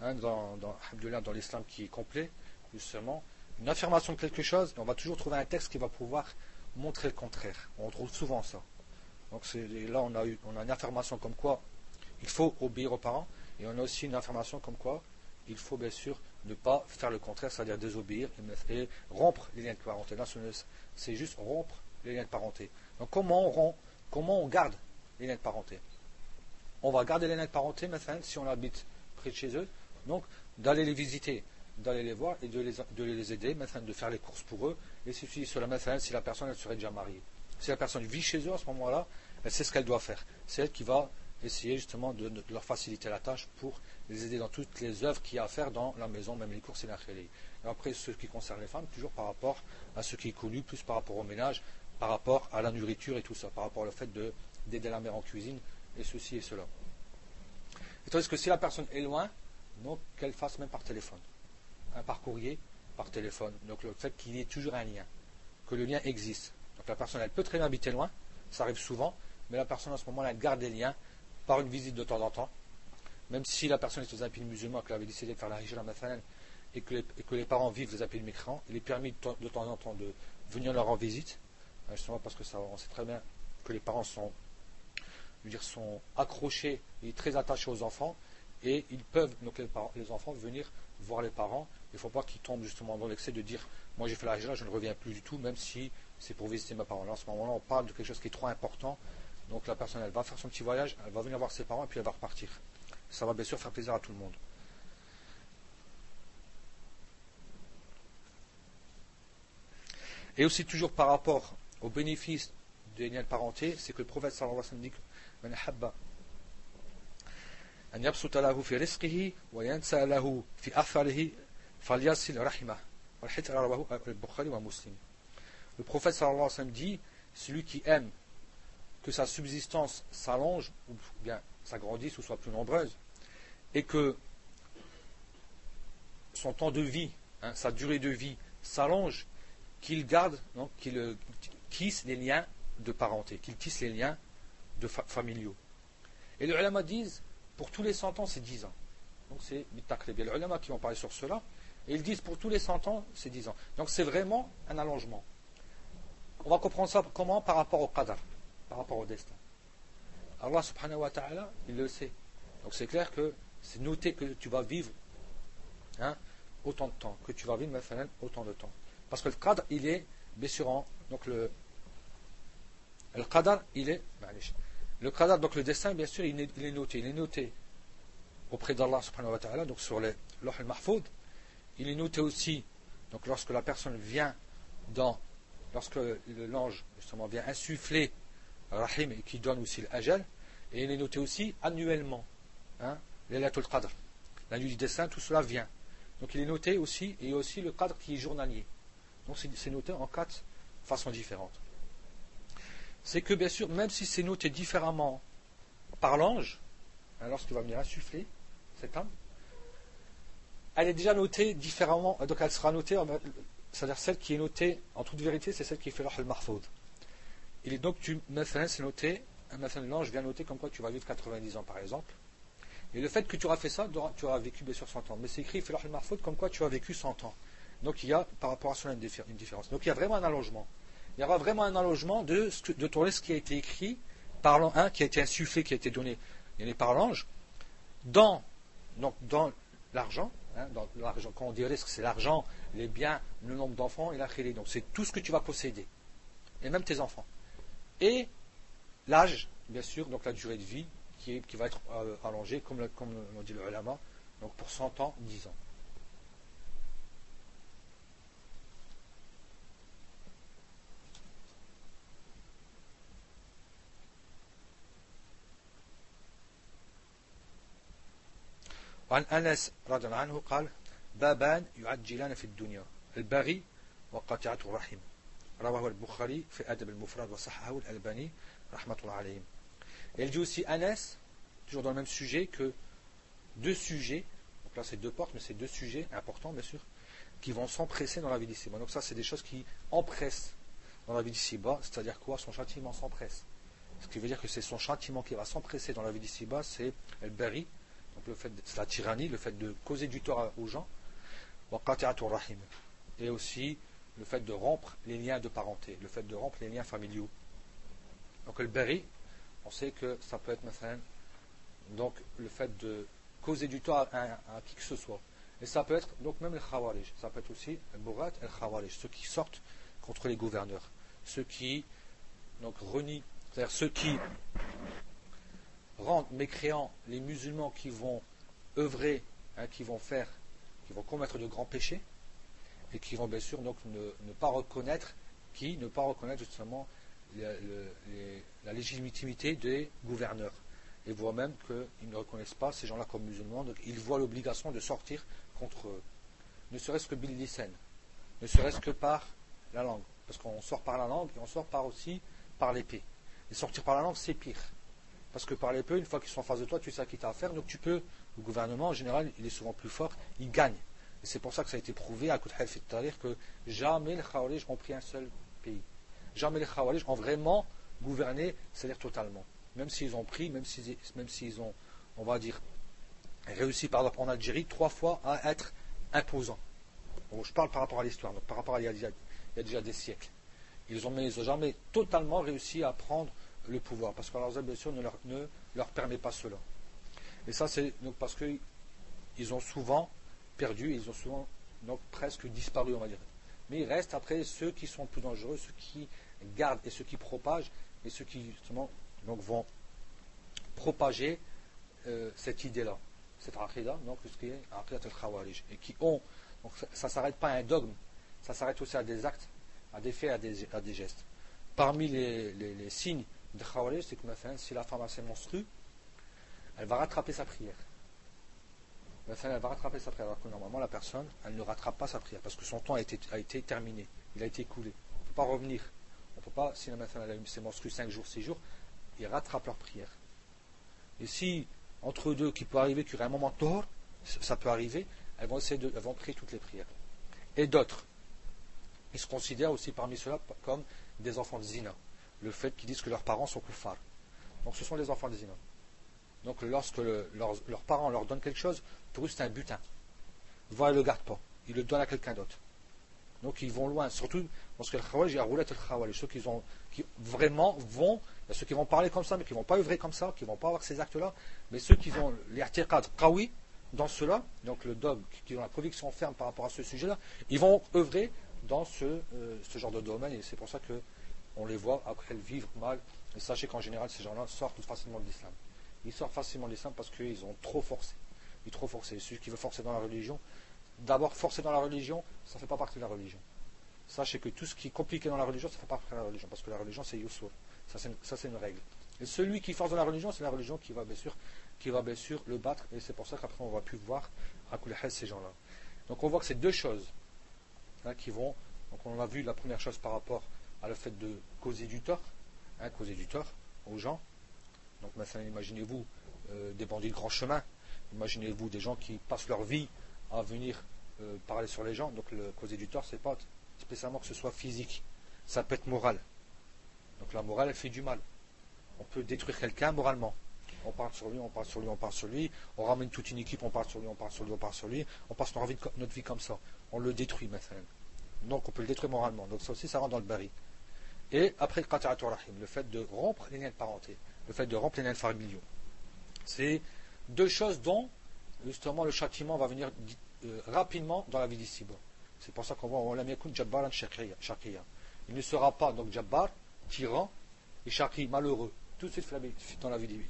hein, dans, dans, dans l'islam qui est complet, justement, une affirmation de quelque chose, on va toujours trouver un texte qui va pouvoir montrer le contraire. On retrouve souvent ça. Donc là, on a, eu, on a une affirmation comme quoi il faut obéir aux parents, et on a aussi une affirmation comme quoi il faut bien sûr ne pas faire le contraire, c'est-à-dire désobéir et, rompre les liens de parenté. Là, c'est juste rompre les liens de parenté. Donc comment on rompt, comment on garde les liens de parenté? On va garder les liens de parenté, maintenant, si on habite près de chez eux, donc d'aller les visiter, d'aller les voir et de les, de les aider, de faire les courses pour eux. Et si, sur la si la personne elle serait déjà mariée. Si la personne vit chez eux à ce moment-là, elle sait ce qu'elle doit faire. C'est elle qui va essayer justement de, leur faciliter la tâche pour les aider dans toutes les œuvres qu'il y a à faire dans la maison, même les courses et la Et après, ce qui concerne les femmes, toujours par rapport à ce qui est connu, plus par rapport au ménage, par rapport à la nourriture et tout ça, par rapport au fait d'aider la mère en cuisine, et ceci et cela. Et tandis que si la personne est loin, donc qu'elle fasse même par téléphone. Un par courrier, par téléphone. Donc le fait qu'il y ait toujours un lien, que le lien existe. Donc la personne, elle peut très bien habiter loin, ça arrive souvent, mais la personne à ce moment-là, elle garde des liens par une visite de temps en temps, même si la personne est aux un pays musulman, qu'elle avait décidé de faire la hijra et que, les, et que les parents vivent les appels migrants, il est permis de, temps en temps de venir leur en visite, hein, justement parce que ça, on sait très bien que les parents sont, dire, sont accrochés et très attachés aux enfants, et ils peuvent, donc les enfants, venir voir les parents. Il ne faut pas qu'il tombe justement dans l'excès de dire moi j'ai fait la là je ne reviens plus du tout, même si c'est pour visiter ma parole. À ce moment-là, on parle de quelque chose qui est trop important. Donc la personne, elle va faire son petit voyage, elle va venir voir ses parents et puis elle va repartir. Ça va bien sûr faire plaisir à tout le monde. Et aussi toujours par rapport au bénéfice de la parenté, c'est que le prophète sallallahu alayhi wa sallam dit le prophète sallallahu alayhi wa sallam dit celui qui aime que sa subsistance s'allonge, ou bien s'agrandisse, ou soit plus nombreuse, et que son temps de vie, hein, sa durée de vie s'allonge, qu'il garde, qu'il euh, tisse les liens de parenté, qu'il tisse les liens de familiaux. Et les ulama disent, pour tous les 100 ans, c'est 10 ans. Donc c'est les ulama qui vont parler sur cela, et ils disent pour tous les 100 ans, c'est 10 ans. Donc c'est vraiment un allongement. On va comprendre ça comment par rapport au qadar, par rapport au destin. Allah subhanahu wa ta'ala, il le sait. Donc c'est clair que c'est noté que tu vas vivre hein, autant de temps, que tu vas vivre autant de temps. Parce que le qadr, il est, bien donc le, le il est, le qadr, donc le destin, bien sûr, il est, noté. Il est noté auprès d'Allah subhanahu wa ta'ala, donc sur le al-mahfoud. Il est noté aussi, donc lorsque la personne vient dans, lorsque l'ange, justement, vient insuffler rahim et qui donne aussi l'ajal, et il est noté aussi annuellement, hein. La nuit du destin, tout cela vient. Donc il est noté aussi, et aussi le cadre qui est journalier. Donc c'est noté en quatre façons différentes. C'est que bien sûr, même si c'est noté différemment par l'ange, hein, lorsqu'il va venir insuffler cette âme, elle est déjà notée différemment, donc elle sera notée, c'est-à-dire celle qui est notée, en toute vérité, c'est celle qui fait le mahfoud. Et donc, tu, c'est noté, l'ange vient noter comme quoi tu vas vivre 90 ans par exemple, et le fait que tu auras fait ça, tu auras vécu bien sûr 100 ans. Mais c'est écrit, fait marfaud comme quoi tu as vécu 100 ans. Donc il y a par rapport à cela une différence. Donc il y a vraiment un allongement. Il y aura vraiment un allongement de, tourner ce qui a été écrit par un qui a été insufflé, qui a été donné, par l'ange, dans l'argent, hein, quand on dit risque, c'est l'argent, les biens, le nombre d'enfants et la khili. Donc c'est tout ce que tu vas posséder. Et même tes enfants. Et l'âge, bien sûr, donc la durée de vie, qui, va être euh, allongé, comme, comme dit le ulama, donc pour 100 ans, 10 ans. وعن أنس رضي الله عنه قال بابان يعجلان في الدنيا البغي وقطيعة الرحم رواه البخاري في أدب المفرد وصححه الألباني رحمة الله عليهم elle dit aussi Anas, toujours dans le même sujet, que deux sujets, donc là c'est deux portes, mais c'est deux sujets importants bien sûr, qui vont s'empresser dans la vie d'ici-bas. Donc ça c'est des choses qui empressent dans la vie d'ici-bas, c'est-à-dire quoi Son châtiment s'empresse. Ce qui veut dire que c'est son châtiment qui va s'empresser dans la vie d'ici-bas, c'est el bari, donc le fait, c'est la tyrannie, le fait de causer du tort aux gens, et aussi le fait de rompre les liens de parenté, le fait de rompre les liens familiaux. Donc le bari, on sait que ça peut être donc le fait de causer du tort à, qui que ce soit. Et ça peut être donc même le khawarij, ça peut être aussi le borat et le khawarij, ceux qui sortent contre les gouverneurs, ceux qui donc renient, c'est-à-dire ceux qui rendent mécréants les musulmans qui vont œuvrer, hein, qui vont faire, qui vont commettre de grands péchés, et qui vont bien sûr donc ne, pas reconnaître qui, ne pas reconnaître justement la légitimité des gouverneurs. Et voient même qu'ils ne reconnaissent pas ces gens-là comme musulmans, donc ils voient l'obligation de sortir contre eux. Ne serait-ce que Bill ne serait-ce que par la langue. Parce qu'on sort par la langue et on sort par aussi par l'épée. Et sortir par la langue, c'est pire. Parce que par l'épée, une fois qu'ils sont en face de toi, tu sais à qui tu as affaire, donc tu peux, le gouvernement en général, il est souvent plus fort, il gagne. Et c'est pour ça que ça a été prouvé à coup de que jamais les Khawarij ont pris un seul pays. Jamais les Khawarij ont vraiment gouverné, c'est-à-dire totalement. Même s'ils ont pris, même s'ils, même s'ils ont, on va dire, réussi par exemple en Algérie trois fois à être imposants. je parle par rapport à l'histoire, par rapport à il y, a déjà, il y a déjà des siècles. Ils ont, jamais totalement réussi à prendre le pouvoir, parce que bien sûr ne leur, ne leur permet pas cela. Et ça, c'est donc parce qu'ils ont souvent perdu, ils ont souvent donc presque disparu, on va dire. Mais il reste après ceux qui sont plus dangereux, ceux qui gardent et ceux qui propagent, et ceux qui justement donc, vont propager euh, cette idée-là, cette aqidah, donc ce qui est aqidah al-khawarij, et qui ont, donc ça ne s'arrête pas à un dogme, ça s'arrête aussi à des actes, à des faits, à des, à des gestes. Parmi les, signes des Khawarij, c'est que si la femme a ses menstrues, elle va rattraper sa prière. Elle va rattraper sa prière, alors que normalement la personne, elle ne rattrape pas sa prière, parce que son temps a été, terminé, il a été écoulé. On ne peut pas revenir. On ne peut pas, si la personne a eu ses menstrues 5 jours, 6 jours, ils rattrapent leur prière. Et si, entre deux, qu'il peut arriver qu'il y aurait un moment tort, ça peut arriver, elles vont essayer de, elles vont prier toutes les prières. Et d'autres, ils se considèrent aussi parmi ceux-là comme des enfants de zina. Le fait qu'ils disent que leurs parents sont koufars. Donc ce sont des enfants de zina. Donc lorsque leurs parents leur donnent quelque chose, pour eux c'est un butin. Ils ne le gardent pas. Ils le donnent à quelqu'un d'autre. Donc ils vont loin. Surtout parce que le khawalij, il y a roulette le khawalij. Ceux qui, ont, qui vraiment vont, il y a ceux qui vont parler comme ça, mais qui ne vont pas œuvrer comme ça, qui ne vont pas avoir ces actes-là. Mais ceux qui ont l'irtiqad qawi, dans cela, donc le dogme, qui ont la conviction ferme par rapport à ce sujet-là, ils vont œuvrer dans ce, euh, ce genre de domaine. Et c'est pour ça qu'on les voit après vivre mal. Et sachez qu'en général, ces gens-là sortent facilement de l'islam. Ils sortent facilement de l'islam parce qu'ils ont trop forcé. Ils trop forcé. Celui qui veut forcer dans la religion, d'abord forcer dans la religion, ça ne fait pas partie de la religion. Sachez que tout ce qui est compliqué dans la religion, ça ne fait pas partie de la religion, parce que la religion c'est Yusuf. Ça c'est une règle. Et celui qui force dans la religion, c'est la religion qui va bien sûr, qui va bien sûr le battre, et c'est pour ça qu'après on va plus voir à ces gens-là. Donc on voit que c'est deux choses hein, qui vont. Donc on a vu la première chose par rapport à le fait de causer du tort, hein, causer du tort aux gens. Donc maintenant imaginez-vous euh, des bandits de grand chemin, imaginez-vous des gens qui passent leur vie à venir euh, parler sur les gens. Donc le causer du tort, c'est pas spécialement que ce soit physique, ça peut être moral. Donc la morale, elle fait du mal. On peut détruire quelqu'un moralement. On parle sur lui, on parle sur lui, on parle sur lui. On ramène toute une équipe, on parle sur lui, on parle sur lui, on parle sur lui. On passe notre vie, notre vie comme ça. On le détruit maintenant. Donc on peut le détruire moralement. Donc ça aussi, ça rentre dans le baril. Et après le rahim, le fait de rompre les liens de parenté, le fait de rompre les liens familiaux. C'est deux choses dont justement le châtiment va venir euh, rapidement dans la vie d'ici C'est pour ça qu'on voit Jabbaran Shakiya. Il ne sera pas donc Jabbar, tyran, et Shaki, malheureux, tout de suite dans la vie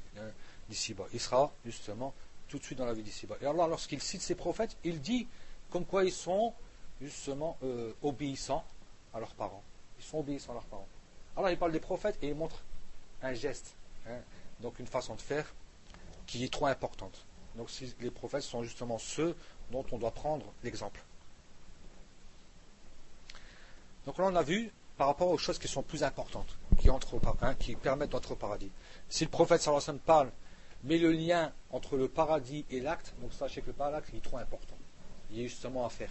d'ici bas. Il sera justement tout de suite dans la vie d'ici. Et alors, lorsqu'il cite ses prophètes, il dit comme quoi ils sont justement euh, obéissants à leurs parents. Ils sont obéissants à leurs parents. Alors il parle des prophètes et il montre un geste, hein, donc une façon de faire qui est trop importante. Donc les prophètes sont justement ceux dont on doit prendre l'exemple. Donc là on a vu par rapport aux choses qui sont plus importantes, qui, entrent hein, qui permettent d'entrer au paradis. Si le prophète sallallahu alayhi parle, mais le lien entre le paradis et l'acte, donc sachez que le paradis est trop important. Il y a justement à faire.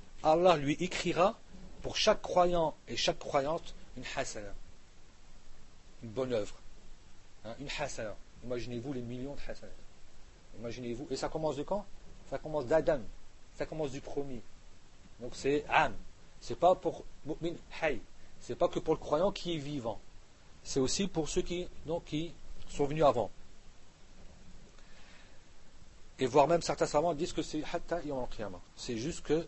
Allah lui écrira pour chaque croyant et chaque croyante une hasana, une bonne œuvre, hein, une hasana. Imaginez-vous les millions de hasana. Imaginez-vous. Et ça commence de quand? Ça commence d'Adam. Ça commence du premier. Donc c'est am. C'est pas pour mu'min hay. C'est pas que pour le croyant qui est vivant. C'est aussi pour ceux qui, donc, qui sont venus avant. Et voire même certains savants disent que c'est hatta al C'est juste que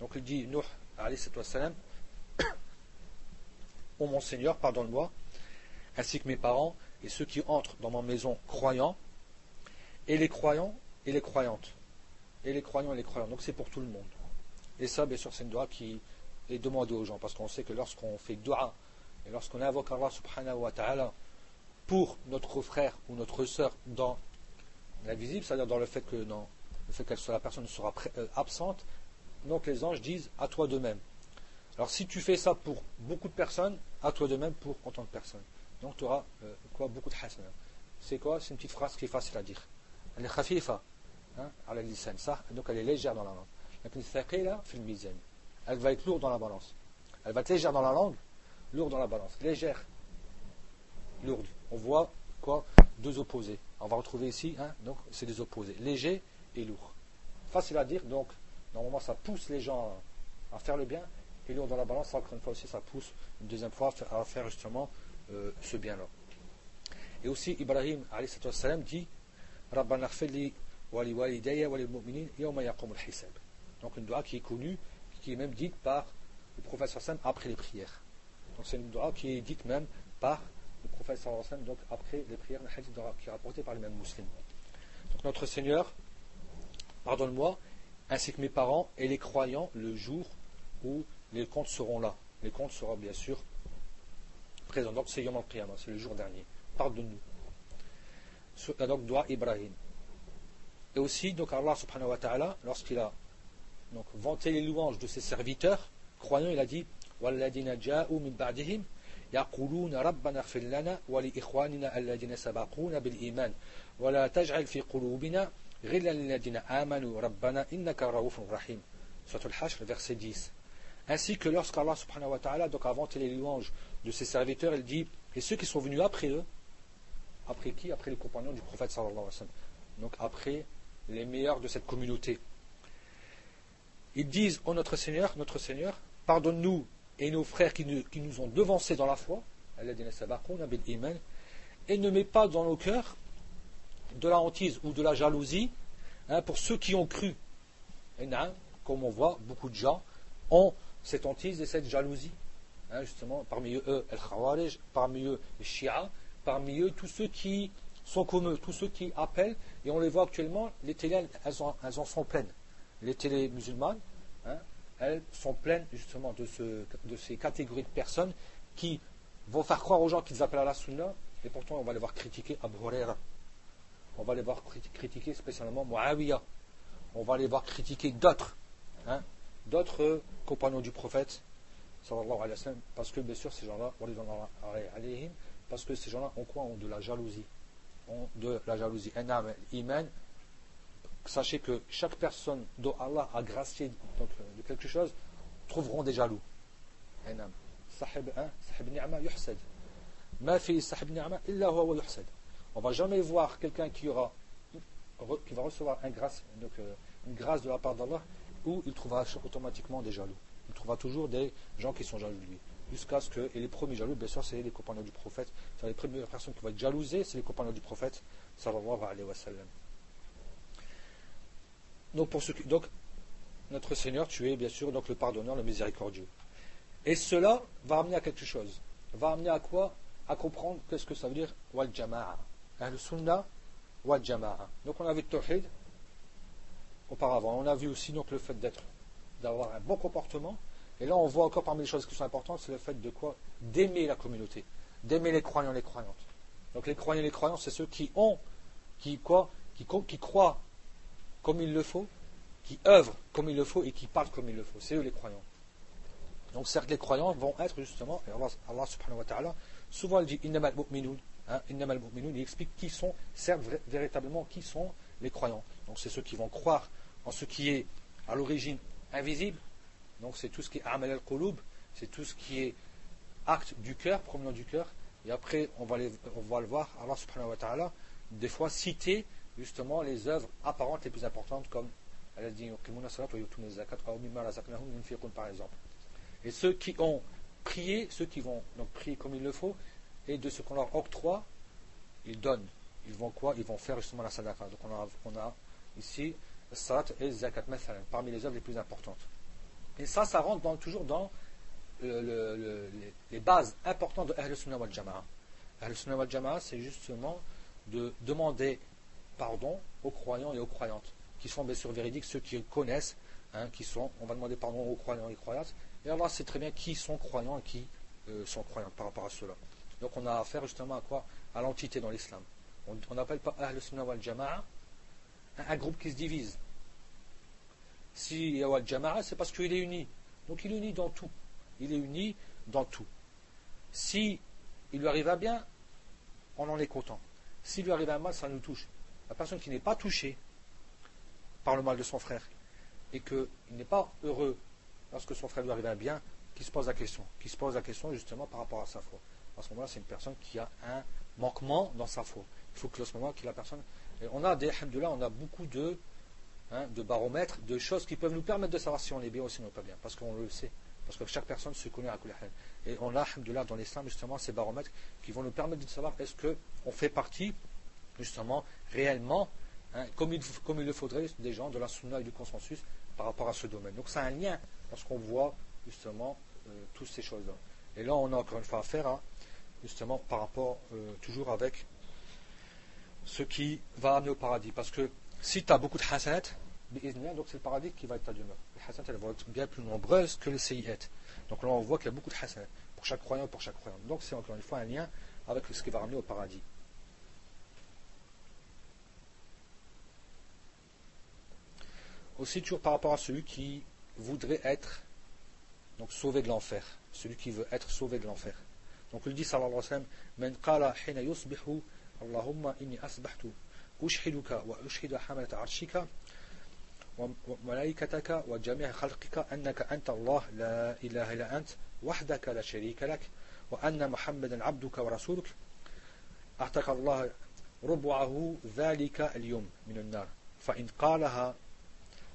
Donc il dit, Nuh, ô mon Seigneur, pardonne-moi, ainsi que mes parents et ceux qui entrent dans ma maison croyants, et les croyants et les croyantes. Et les croyants et les croyantes. Donc c'est pour tout le monde. Et ça, bien sûr, c'est une dua qui est demandée aux gens, parce qu'on sait que lorsqu'on fait dua, et lorsqu'on invoque Allah subhanahu wa ta'ala pour notre frère ou notre sœur dans l'invisible, c'est-à-dire dans le fait que le fait que la personne sera euh, absente, donc les anges disent à toi de même. Alors si tu fais ça pour beaucoup de personnes, à toi de même pour autant de personnes. Donc tu auras euh, quoi, beaucoup de hasana. C'est quoi? C'est une petite phrase qui est facile à dire. Elle est khafifa, hein, ça. Donc elle est légère dans la langue. Elle va être lourde dans la balance. Elle va être légère dans la langue, lourde dans la balance. Légère, lourde. On voit quoi Deux opposés. On va retrouver ici, hein, donc c'est des opposés. Léger et lourd. Facile à dire, donc normalement ça pousse les gens à faire le bien et lourd dans la balance, encore une fois aussi, ça pousse une deuxième fois à faire justement euh, ce bien-là. Et aussi, Ibrahim salam dit Rabbana wali wali. Donc une dua qui est connue, qui est même dite par le prophète sallam après les prières. Donc c'est une dua qui est dite même par le prophète sallallahu alayhi donc après les prières hadith qui est rapporté par les mêmes musulmans. Donc notre Seigneur, pardonne-moi, ainsi que mes parents et les croyants le jour où les comptes seront là. Les comptes seront bien sûr présents. Donc c'est Yom al hein, c'est le jour dernier. Pardonne-nous. Euh, donc doit Ibrahim. Et aussi, donc Allah subhanahu wa ta'ala, lorsqu'il a donc, vanté les louanges de ses serviteurs, croyants, il a dit, min ba'dihim, يقولون ربنا اغفر لنا ولإخواننا الذين سبقونا بالإيمان ولا تجعل في قلوبنا غلا للذين آمنوا ربنا إنك رؤوف رحيم Surah Al-Hashr, verset 10. Ainsi que lorsqu'Allah subhanahu wa ta'ala donc a vanté les louanges de ses serviteurs, il dit Et ceux qui sont venus après eux, après qui Après les compagnons du prophète sallallahu alayhi wa sallam. Donc après les meilleurs de cette communauté. Ils disent Ô notre Seigneur, notre Seigneur, pardonne-nous et nos frères qui nous, nous ont devancés dans la foi, et ne mets pas dans nos cœurs de la hantise ou de la jalousie hein, pour ceux qui ont cru. Et comme on voit, beaucoup de gens ont cette hantise et cette jalousie. Hein, justement, parmi eux, el khawarij, parmi eux, les shia, parmi eux, tous ceux qui sont comme eux, tous ceux qui appellent, et on les voit actuellement, les télés, elles, en sont pleines. Les télés musulmanes, hein, elles sont pleines justement de, ces catégories de personnes qui vont faire croire aux gens qu'ils appellent à la sunna, et pourtant on va les voir critiquer Abu. On va les voir critiquer spécialement Muawiyah. On va les voir critiquer d'autres. Hein, d'autres compagnons du prophète, parce que bien sûr ces gens-là, parce que ces gens-là ont quoi? Ont de la jalousie. Ont de la jalousie. Iman, sachez que chaque personne dont Allah a gracié donc, de quelque chose trouveront des jaloux. On va jamais voir quelqu'un qui aura qui va recevoir grâce, donc, euh, une grâce de la part d'Allah où il trouvera automatiquement des jaloux. Il trouvera toujours des gens qui sont jaloux de lui. Jusqu'à ce que, et les premiers jaloux, bien sûr, c'est les compagnons du prophète. Les premières personnes qui vont être jalousées, c'est les compagnons du prophète, sallallahu alayhi wa sallam. Donc, pour ce donc, notre Seigneur, tu es bien sûr donc le pardonneur, le miséricordieux. Et cela va amener à quelque chose. Va amener à quoi? À comprendre qu'est-ce que ça veut dire wal jama'a. Le sunnah wal jama'a. Donc on a vu le auparavant. On a vu aussi donc le fait d'être, d'avoir un bon comportement. Et là, on voit encore parmi les choses qui sont importantes, c'est le fait de quoi? D'aimer la communauté, d'aimer les croyants, les croyantes. Donc les croyants, les croyants, c'est ceux qui ont, qui quoi, qui, qui croient comme il le faut, qui œuvrent comme il le faut et qui parlent comme il le faut. C'est eux les croyants. Donc certes, les croyants vont être justement, et Allah, subhanahu wa ta'ala, souvent il dit innamal mu'minun, hein, il explique qui sont, certes véritablement qui sont les croyants. Donc c'est ceux qui vont croire en ce qui est à l'origine invisible. Donc c'est tout ce qui est amal al-qulub, c'est tout ce qui est acte du cœur, promenant du cœur. Et après, on va, on va le voir, Allah subhanahu wa ta'ala, des fois citer justement les œuvres apparentes les plus importantes comme par exemple. Et ceux qui ont prié, ceux qui vont donc prier comme il le faut, et de ce qu'on leur octroie, ils donnent. Ils vont quoi? Ils vont faire justement la sadaqa. Donc on a, ici salat et zakat parmi les œuvres les plus importantes. Et ça, ça rentre toujours dans les bases importantes de Ahl Sunnah wal Jama'a. Ahl Sunnah wal Jama'a, c'est justement de demander pardon aux croyants et aux croyantes, qui sont bien sûr véridiques, ceux qui connaissent, hein, qui sont, on va demander pardon aux croyants et croyantes, et Allah sait très bien qui sont croyants et qui euh, sont croyants par rapport à cela. Donc on a affaire justement à quoi? À l'entité dans l'islam. On n'appelle pas Ahl Sunnah wal Jama'a un groupe qui se divise. Si y a Jama'a, c'est parce qu'il est uni. Donc il est uni dans tout. il est uni dans tout. Si il lui arrive un bien, on en est content. S'il lui arrive un mal, ça nous touche. La personne qui n'est pas touchée par le mal de son frère et qu'il n'est pas heureux lorsque son frère lui arrive un bien, qui se pose la question, qui se pose la question justement par rapport à sa foi. À ce moment-là, c'est une personne qui a un manquement dans sa foi. Il faut que à ce moment là la personne. on a des là, on a beaucoup de, hein, de baromètres, de choses qui peuvent nous permettre de savoir si on est bien ou si on n'est pas bien, parce qu'on le sait. Parce que chaque personne se connaît à Kulahel. Et on a, là, dans l'islam, justement, ces baromètres qui vont nous permettre de savoir est-ce qu'on fait partie, justement, réellement, hein, comme, il, le faudrait, des gens de la et du consensus par rapport à ce domaine. Donc, c'est un lien lorsqu'on voit, justement, euh, toutes ces choses-là. Et là, on a encore une fois affaire à, justement, par rapport, euh, toujours avec ce qui va amener au paradis. Parce que si tu as beaucoup de hasanat, donc c'est le paradis qui va être ta demeure. Les hasanat, elles vont être bien plus nombreuses que les sayyat. Donc là, on voit qu'il y a beaucoup de hasanat pour chaque croyant, pour chaque croyant. Donc c'est encore une fois un lien avec ce qui va ramener au paradis. Aussi, toujours par rapport à celui qui voudrait être donc, sauvé de l'enfer. Celui qui veut être sauvé de l'enfer. Donc il dit sallallahu alayhi wa sallam من قال حين يصبح اللهم إني أصبحت أشهدك وأشهد حملة عرشك وملائكتك وجميع خلقك أنك أنت الله لا إله إلا أنت وحدك لا شريك لك وأن محمدا عبدك ورسولك أعتق الله ربعه ذلك اليوم من النار فإن قالها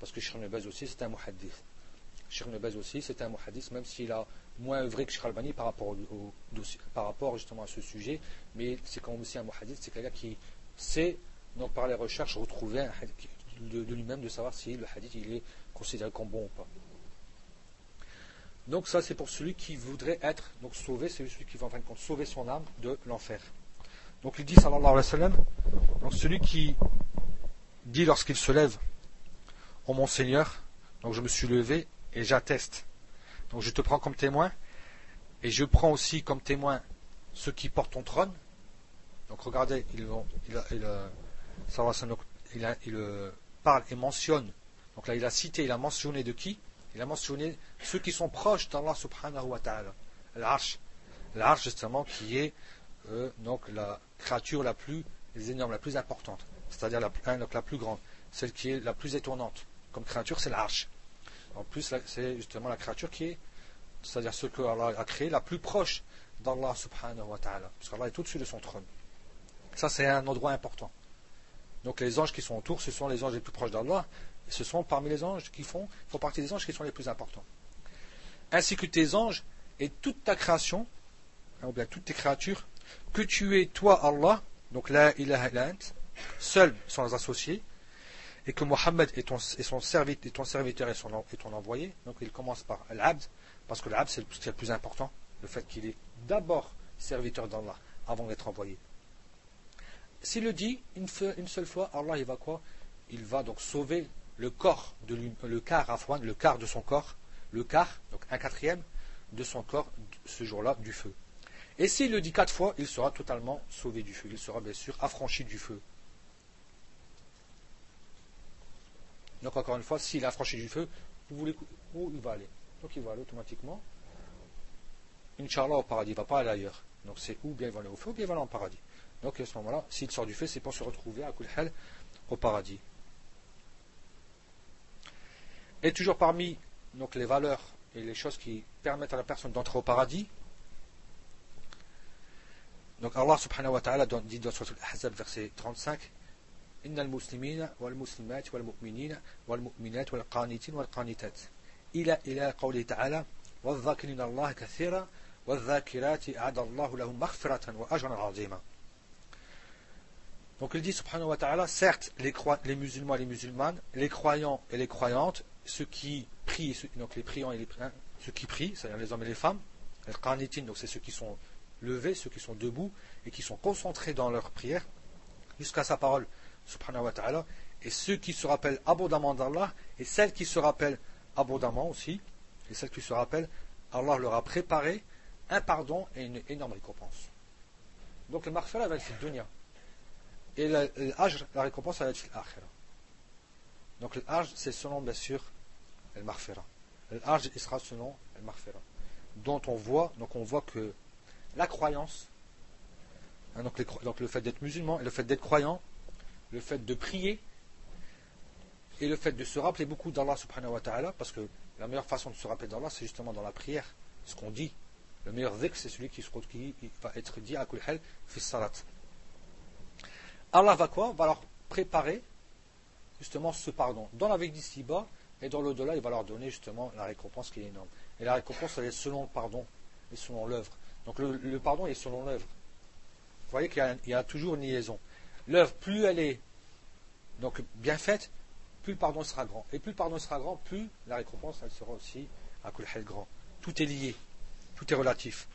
parce que Cheikh Nebaz aussi c'est un muhaddith Cheikh Nebaz aussi c'est un muhaddith même s'il a moins œuvré que Cheikh Albani par rapport, justement à ce sujet, mais c'est quand même aussi un muhadith, c'est quelqu'un qui sait, donc par les recherches, retrouver un de, de lui-même de savoir si le hadith il est considéré comme bon ou pas. Donc ça c'est pour celui qui voudrait être donc sauvé, c'est celui qui va en fin de compte sauver son âme de l'enfer. Donc il dit sallallahu alayhi wa sallam, donc celui qui dit lorsqu'il se lève, ô mon Seigneur, donc je me suis levé et j'atteste donc je te prends comme témoin, et je prends aussi comme témoin ceux qui portent ton trône. Donc regardez, il, il, il, parle et mentionne. Donc là, il a cité, il a mentionné de qui? Il a mentionné ceux qui sont proches d'Allah subhanahu wa ta'ala. L'arche. L'arche, justement, qui est euh, donc la créature la plus énorme, la plus importante. C'est-à-dire la, la plus grande. Celle qui est la plus étonnante. Comme créature, c'est l'arche. En plus, c'est justement la créature qui est, c'est-à-dire ce que Allah a créé, la plus proche d'Allah subhanahu wa ta'ala. Parce qu'Allah est au-dessus de son trône. Ça, c'est un endroit important. Donc les anges qui sont autour, ce sont les anges les plus proches d'Allah. Et ce sont parmi les anges qui font, font partie des anges qui sont les plus importants. Ainsi que tes anges et toute ta création, hein, ou bien toutes tes créatures, que tu es toi Allah, donc la ilaha illa seul sans associés, et que Mohammed est ton, serviteur, et, ton envoyé. Donc il commence par l'abd, parce que l'abd c'est le, plus important, le fait qu'il est d'abord serviteur d'Allah avant d'être envoyé. S'il le dit une, seule fois, Allah il va quoi? Il va donc sauver le corps, de le quart le quart de son corps, le quart, donc un quatrième de son corps ce jour-là du feu. Et s'il le dit quatre fois, il sera totalement sauvé du feu. Il sera bien sûr affranchi du feu. Donc encore une fois, s'il a franchi du feu, vous voulez où il va aller? Donc il va aller automatiquement, Inch'Allah au paradis, il ne va pas aller ailleurs. Donc c'est où bien il va aller au feu, ou bien il va aller en paradis. Donc à ce moment-là, s'il sort du feu, c'est pour se retrouver à Kulhal au paradis. Et toujours parmi donc, les valeurs et les choses qui permettent à la personne d'entrer au paradis, donc Allah subhanahu wa ta'ala dit dans le verset 35 Donc il dit subhanahu wa ta'ala, certes les, les musulmans et les musulmanes, les croyants et les croyantes, ceux qui prient, les les qui prient, c'est-à-dire les hommes et les femmes, al donc c'est ceux qui sont levés, ceux qui sont debout et qui sont concentrés dans leur prière jusqu'à sa parole, subhanahu wa et ceux qui se rappellent abondamment d'Allah et celles qui se rappellent abondamment aussi, et celles qui se rappellent, Allah leur a préparé un pardon et une énorme récompense. Donc le marfala va être dunya. Et l'âge, la récompense va être l'akhira. Donc l'âge, c'est selon bien sûr le marfira. L'âge, il sera selon le marfira. Dont on voit, donc on voit que la croyance, hein, donc, le fait d'être musulman et le fait d'être croyant, le fait de prier et le fait de se rappeler beaucoup d'Allah subhanahu wa ta'ala, parce que la meilleure façon de se rappeler d'Allah, c'est justement dans la prière, ce qu'on dit. Le meilleur dhikr, c'est celui qui, va être dit à kulhel fi salat. Allah va quoi? Va leur préparer justement ce pardon. Dans la vie d'ici-bas et dans l'au-delà, il va leur donner justement la récompense qui est énorme. Et la récompense, elle est selon le pardon et selon l'œuvre. Donc le, pardon est selon l'œuvre. Vous voyez qu'il y, a toujours une liaison. L'œuvre, plus elle est donc bien faite, plus le pardon sera grand. Et plus le pardon sera grand, plus la récompense elle sera aussi à kulhel grand. Tout est lié, tout est relatif.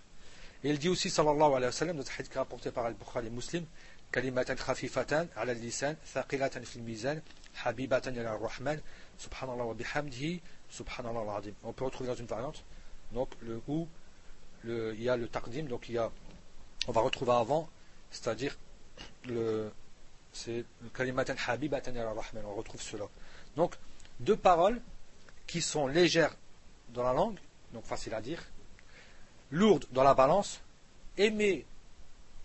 Et il dit aussi, sallallahu alayhi wa sallam, notre hadith rapporté par Al-Bukhari Muslim, kalimatan khafifatan ala lisan, thaqilatan fil mizan, habibatan ila rahman subhanallah wa bihamdihi, subhanallah al On peut retrouver dans une variante, donc le ou, le, il y a le taqdim, donc il y a, on va retrouver avant, c'est-à-dire le, c'est kalimatan habibatan rahman, on retrouve cela. Donc, deux paroles qui sont légères dans la langue, donc facile à dire, lourdes dans la balance, aimées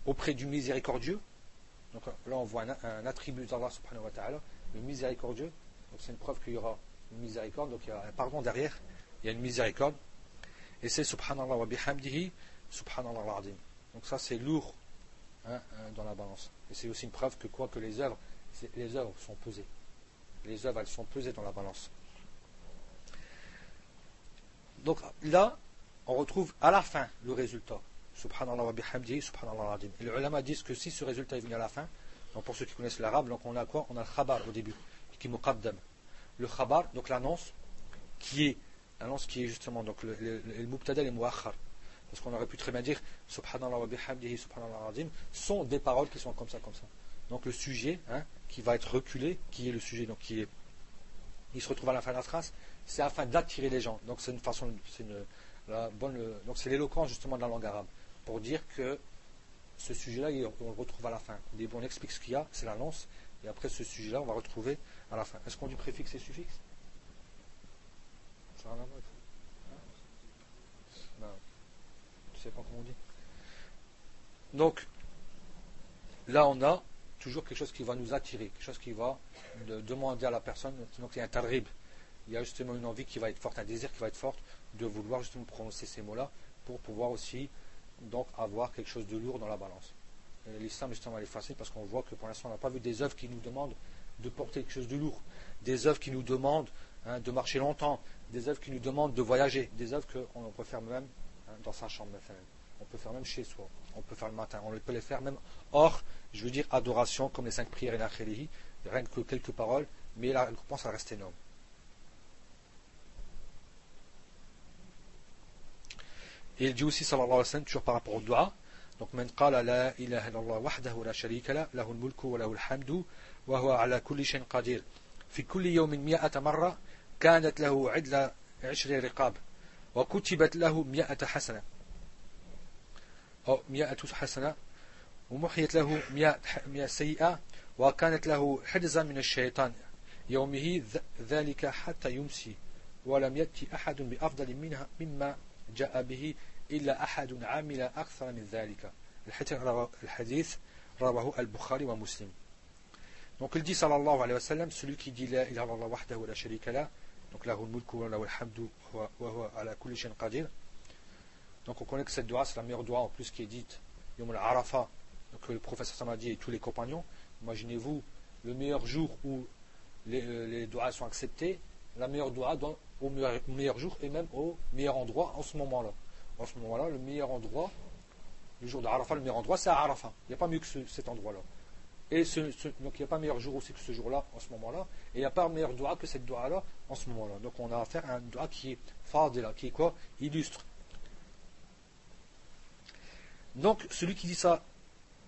auprès du miséricordieux. Donc là, on voit un, attribut d'Allah subhanahu wa ta'ala, le miséricordieux. Donc c'est une preuve qu'il y aura une miséricorde, donc il y a un pardon derrière, il y a une miséricorde. Et c'est subhanallah wa bihamdihi, subhanallah al Donc ça, c'est lourd hein, hein, dans la balance. Et c'est aussi une preuve que quoi que les œuvres, les œuvres sont pesées les œuvres, elles sont pesées dans la balance. Donc là, on retrouve à la fin le résultat. Subhanallah wa bihamdi, subhanallah Et les ulama disent que si ce résultat est venu à la fin, donc pour ceux qui connaissent l'arabe, donc on a quoi? On a le khabar au début, qui muqaddam. Le khabar, donc l'annonce, qui est l'annonce qui est justement donc le, le, le et muakhar. Parce qu'on aurait pu très bien dire subhanallah wa bihamdihi, subhanallah sont des paroles qui sont comme ça, comme ça. Donc le sujet, hein, qui va être reculé, qui est le sujet, donc qui est, il se retrouve à la fin de la phrase, c'est afin d'attirer les gens. Donc c'est une façon, c'est une, la bonne, donc c'est l'éloquence justement de la langue arabe pour dire que ce sujet-là, on le retrouve à la fin. On explique ce qu'il y a, c'est l'annonce, et après ce sujet-là, on va retrouver à la fin. Est-ce qu'on dit préfixe et suffixe rien à voir. Non. Tu sais pas comment. Donc, là on a toujours quelque chose qui va nous attirer, quelque chose qui va demander à la personne, donc il y a un tarib, il y a justement une envie qui va être forte, un désir qui va être fort de vouloir justement prononcer ces mots-là pour pouvoir aussi avoir quelque chose de lourd dans la balance. L'islam justement est facile parce qu'on voit que pour l'instant on n'a pas vu des œuvres qui nous demandent de porter quelque chose de lourd, des œuvres qui nous demandent hein, de marcher longtemps, des œuvres qui nous demandent de voyager, des œuvres qu'on faire même dans sa chambre. On peut faire même chez soi, on peut faire le matin, on peut les faire même hors, je veux dire, adoration, comme les cinq prières et la khélihi, rien que quelques paroles, mais la récompense reste énorme. Et il dit aussi, sallallahu alayhi wa sallam, toujours par rapport au dua, donc, من قال لا إله إلا الله وحده لا شريك له له الملك وله الحمد وهو على كل شيء قدير في كل يوم مئة مرة كانت له عدل عشر رقاب وكتبت له مئة حسنة. أو مئة حسنة. ومحيت له مئة سيئة. وكانت له حجزا من الشيطان. يومه ذلك حتى يمسي. ولم يأتي أحد بأفضل منها مما جاء به إلا أحد عامل أكثر من ذلك. الحديث رواه البخاري ومسلم. Donc il dit sallallahu alayhi wa sallam, celui qui dit la ilaha illallah wahdahu la sharika la, donc qadir, Donc on connaît que cette doigt, c'est la meilleure doigt en plus qui est dite Yom al-Arafa, que le professeur dit et tous les compagnons. Imaginez-vous le meilleur jour où les, euh, sont acceptés, la meilleure doigt au meilleur, jour et même au meilleur endroit en ce moment-là. En ce moment-là, le meilleur endroit, le jour d'Arafa, le meilleur endroit, c'est à Arafa. Il n'y a pas mieux que cet endroit-là. Et donc il n'y a pas meilleur jour aussi que ce jour-là, en ce moment-là. Et il n'y a pas meilleur doigt que cette doigt-là, en ce moment-là. Donc on a affaire à un doigt qui est là, qui est quoi? Illustre Donc, celui qui dit ça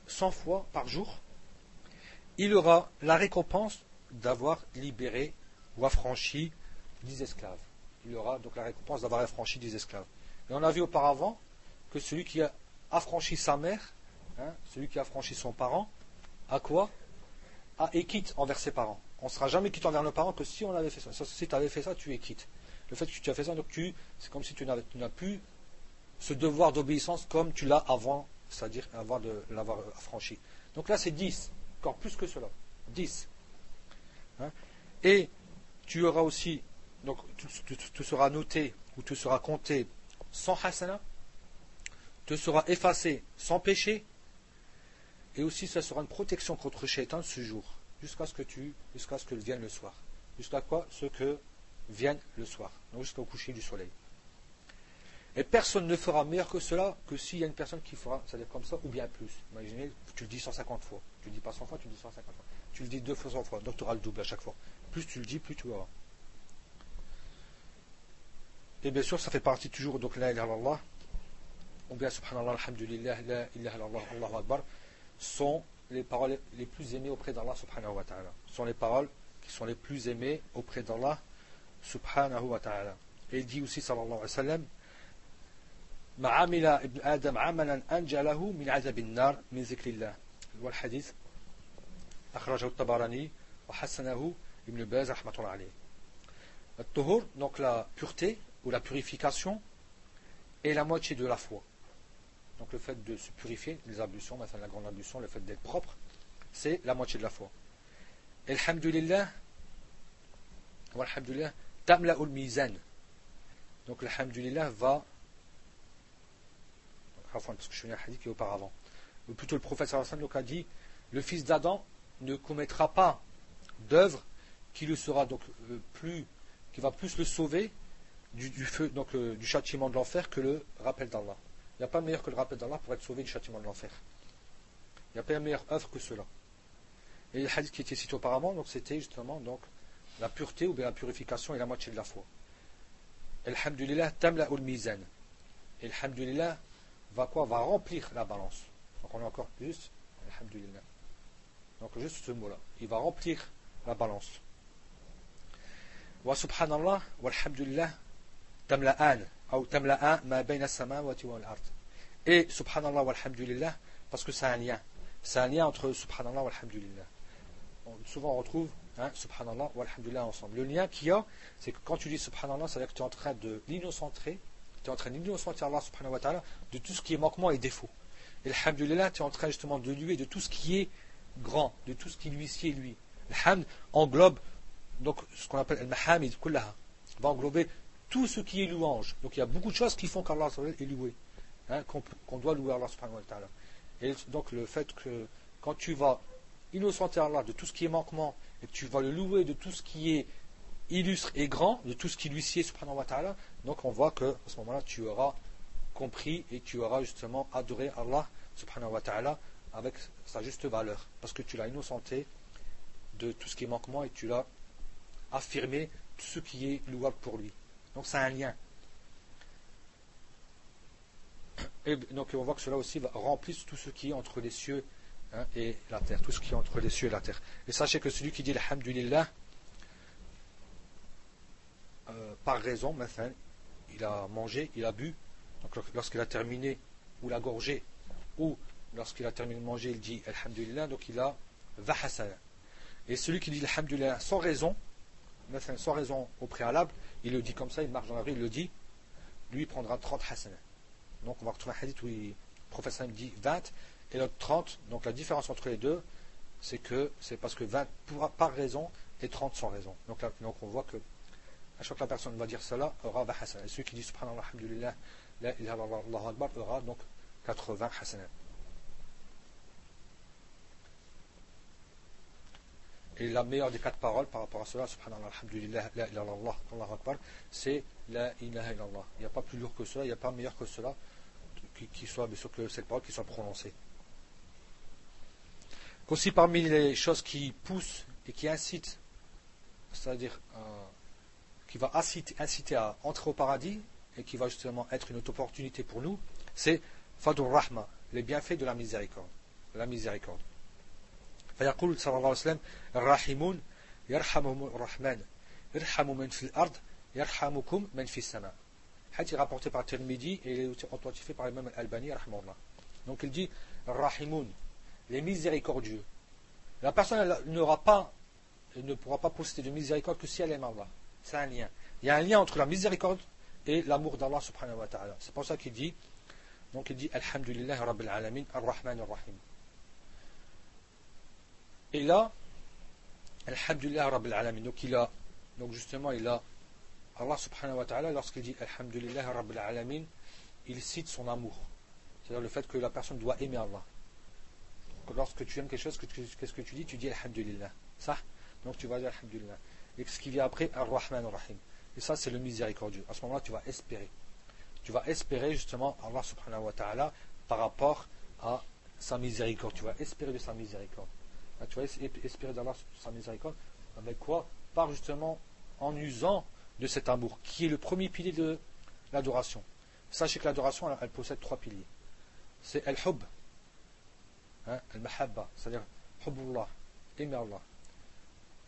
100 fois par jour, il aura la récompense d'avoir libéré ou affranchi 10 esclaves. Il aura donc la récompense d'avoir affranchi 10 esclaves. Et on a vu auparavant que celui qui a affranchi sa mère, hein, celui qui a affranchi son parent, à quoi? À quitte envers ses parents. On ne sera jamais quitte envers nos parents que si on avait fait ça. Si tu avais fait ça, tu es. Le fait que tu as fait ça, donc tu, c'est comme si tu n'as plus ce devoir d'obéissance comme tu l'as avant, c'est-à-dire avant de l'avoir affranchi. Donc là, c'est 10, encore plus que cela. 10. Hein? Et tu auras aussi, donc tu, seras noté ou tu seras compté sans hasana, te sera effacé sans péché, et aussi ça sera une protection contre shaitan ce jour, jusqu'à ce que tu, jusqu'à ce que vienne le soir. Jusqu'à quoi? Ce que vienne le soir, donc jusqu'au coucher du soleil. Et personne ne fera meilleur que cela que s'il y a une personne qui fera, c'est-à-dire comme ça, ou bien plus. Imaginez, tu le dis 150 fois. Tu le dis pas 100 fois, tu le dis 150 fois. Tu le dis deux fois 100 fois. Donc tu auras le double à chaque fois. Plus tu le dis, plus tu auras. Et bien sûr, ça fait partie toujours, donc la ilaha illallah, ou bien subhanallah, alhamdulillah, la ilaha Allahu akbar, sont les paroles les plus aimées auprès d'Allah subhanahu wa ta'ala. sont les paroles qui sont les plus aimées auprès d'Allah subhanahu wa ta'ala. Et il dit aussi, sallallahu alayhi wa sallam, ما عمل ابن آدم عملا أنجى له من عذاب النار من ذكر الله والحديث أخرجه الطبراني وحسنه ابن باز رحمة الله عليه الطهور donc la pureté ou la purification est la moitié de la foi donc le fait de se purifier les ablutions maintenant la grande ablution le fait d'être propre c'est la moitié de la foi et alhamdulillah walhamdulillah tamla ul mizan donc l'alhamdulillah va parce que je suis un hadith qui est auparavant. Ou plutôt le prophète sallallahu a dit le fils d'Adam ne commettra pas d'œuvre qui le sera donc euh, plus, qui va plus le sauver du, feu, donc euh, du châtiment de l'enfer que le rappel d'Allah. Il n'y a pas meilleur que le rappel d'Allah pour être sauvé du châtiment de l'enfer. Il n'y a pas une meilleure œuvre que cela. Et le hadith qui était cité auparavant, donc c'était justement donc la pureté ou bien la purification et la moitié de la foi. Alhamdulillah tamla ul mizan. Alhamdulillah va quoi? Va remplir la balance. Donc on est encore plus, alhamdulillah. Donc juste ce mot-là. Il va remplir la balance. Wa subhanallah, walhamdulillah, tamla'an, ou tamla'an Et subhanallah walhamdulillah, parce que c'est un lien. C'est un lien entre subhanallah walhamdulillah. Souvent on retrouve hein, subhanallah walhamdulillah ensemble. Le lien qu'il y a, c'est que quand tu dis subhanallah, ça veut dire que tu es en train de l'innocentrer tu es en train d'innocenter Allah subhanahu wa ta'ala de tout ce qui est manquement et défaut. Et alhamdulillah, tu es en train justement de lui de tout ce qui est grand, de tout ce qui lui sied lui. Alhamd englobe donc ce qu'on appelle al-mahamid kullaha, va englober tout ce qui est louange. Donc il y a beaucoup de choses qui font qu'Allah est loué, hein, qu'on doit louer Allah subhanahu wa ta'ala. Et donc le fait que quand tu vas innocenter Allah de tout ce qui est manquement et que tu vas le louer de tout ce qui est illustre et grand de tout ce qui lui sied subhanahu wa ta'ala, donc on voit que à ce moment-là tu auras compris et tu auras justement adoré Allah subhanahu wa ta'ala avec sa juste valeur. Parce que tu l'as innocenté de tout ce qui est manquement et tu l'as affirmé tout ce qui est louable pour lui. Donc c'est un lien. Et donc on voit que cela aussi va remplir tout ce qui est entre les cieux hein, et la terre. Tout ce qui est entre les cieux et la terre. Et sachez que celui qui dit Alhamdulillah, euh, par raison, enfin, il a mangé, il a bu, donc lorsqu'il a terminé, ou l'a gorgé, ou lorsqu'il a terminé de manger, il dit Alhamdulillah, donc il a vahasana. Et celui qui dit Alhamdulillah sans raison, sans raison au préalable, il le dit comme ça, il marche dans la rue, il le dit, lui il prendra 30 hasana. Donc on va retrouver un hadith où le professeur dit 20 et l'autre 30. Donc la différence entre les deux, c'est que c'est parce que 20 par raison et 30 sans raison. Donc, là, donc on voit que à chaque fois que la personne va dire cela, aura 20 hasanat. Et celui qui dit subhanallah, alhamdulillah, la ilaha illallah, akbar, aura donc 80 hasanat. Et la meilleure des quatre paroles par rapport à cela, subhanallah, alhamdulillah, la c'est la ilaha illallah. Il n'y a pas plus lourd que cela, il n'y a pas meilleur que cela, qui, qui soit, bien sûr, que cette parole qui soit prononcée. Aussi parmi les choses qui poussent et qui incitent, c'est-à-dire euh, qui va inciter, à entrer au paradis et qui va justement être une opportunité pour nous, c'est Fadur Rahma, les bienfaits de la miséricorde. La miséricorde. فيقول صلى الله عليه وسلم الراحمون يرحمهم الرحمن ارحموا من في الأرض يرحمكم من في السماء حديث rapporté par Tirmidhi et il est authentifié par l'imam Al-Albani donc il dit Rahimoun les miséricordieux la personne n'aura pas ne pourra pas posséder de miséricorde que si elle aime Allah c'est un lien il y a un lien entre la miséricorde et l'amour d'Allah subhanahu wa ta'ala c'est pour ça qu'il dit donc il dit Alhamdulillah Rabbil Alamin Ar-Rahman Ar-Rahim et là, Alhamdulillah Rabbil Alamin. Donc il a, donc justement, il a, Allah subhanahu wa ta'ala, lorsqu'il dit Alhamdulillah Rabbil Alamin, il cite son amour. C'est-à-dire le fait que la personne doit aimer Allah. Lorsque tu aimes quelque chose, qu'est-ce que tu dis? Tu dis Alhamdulillah. Ça? Donc tu vas dire Alhamdulillah. Et ce qui vient après, Ar-Rahman Ar-Rahim. Et ça, c'est le miséricordieux. À ce moment-là, tu vas espérer. Tu vas espérer justement Allah subhanahu wa ta'ala par rapport à sa miséricorde. Tu vas espérer de sa miséricorde. Ah, tu vas espérer d'Allah sa miséricorde. Avec quoi Par justement en usant de cet amour, qui est le premier pilier de l'adoration. Sachez que l'adoration, elle, possède trois piliers. C'est al-hub, hein, al-mahabba, c'est-à-dire hubbullah, aimer Allah.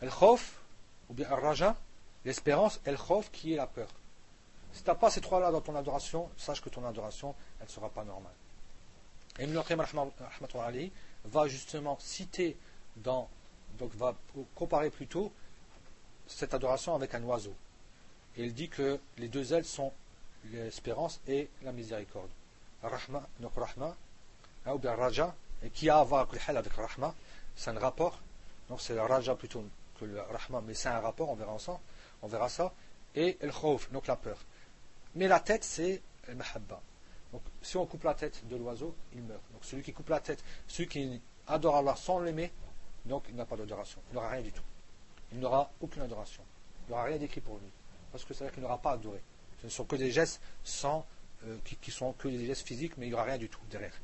Al-khawf, ou bien al-raja, l'espérance, al-khawf qui est la peur. Si tu n'as pas ces trois-là dans ton adoration, sache que ton adoration, elle ne sera pas normale. Et Ibn al va justement citer donc va comparer plutôt cette adoration avec un oiseau. Et il dit que les deux ailes sont l'espérance et la miséricorde. Rahma, donc Rahma, hein, ou bien Raja, et qui a à voir avec Rahma, c'est un rapport. Donc c'est le Raja plutôt que le Rahma, mais c'est un rapport, on verra ça. On verra ça. Et le Khawf, donc la peur. Mais la tête, c'est le Mahabba. Donc si on coupe la tête de l'oiseau, il meurt. Donc celui qui coupe la tête, celui qui adore Allah sans l'aimer, donc il n'a pas d'adoration. Il n'aura rien du tout. Il n'aura aucune adoration. Il n'aura rien d'écrit pour lui. Parce que c'est-à-dire qu'il n'aura pas adoré. Ce ne sont que des gestes sans, euh, qui, sont que des gestes physiques, mais il n'y aura rien du tout derrière.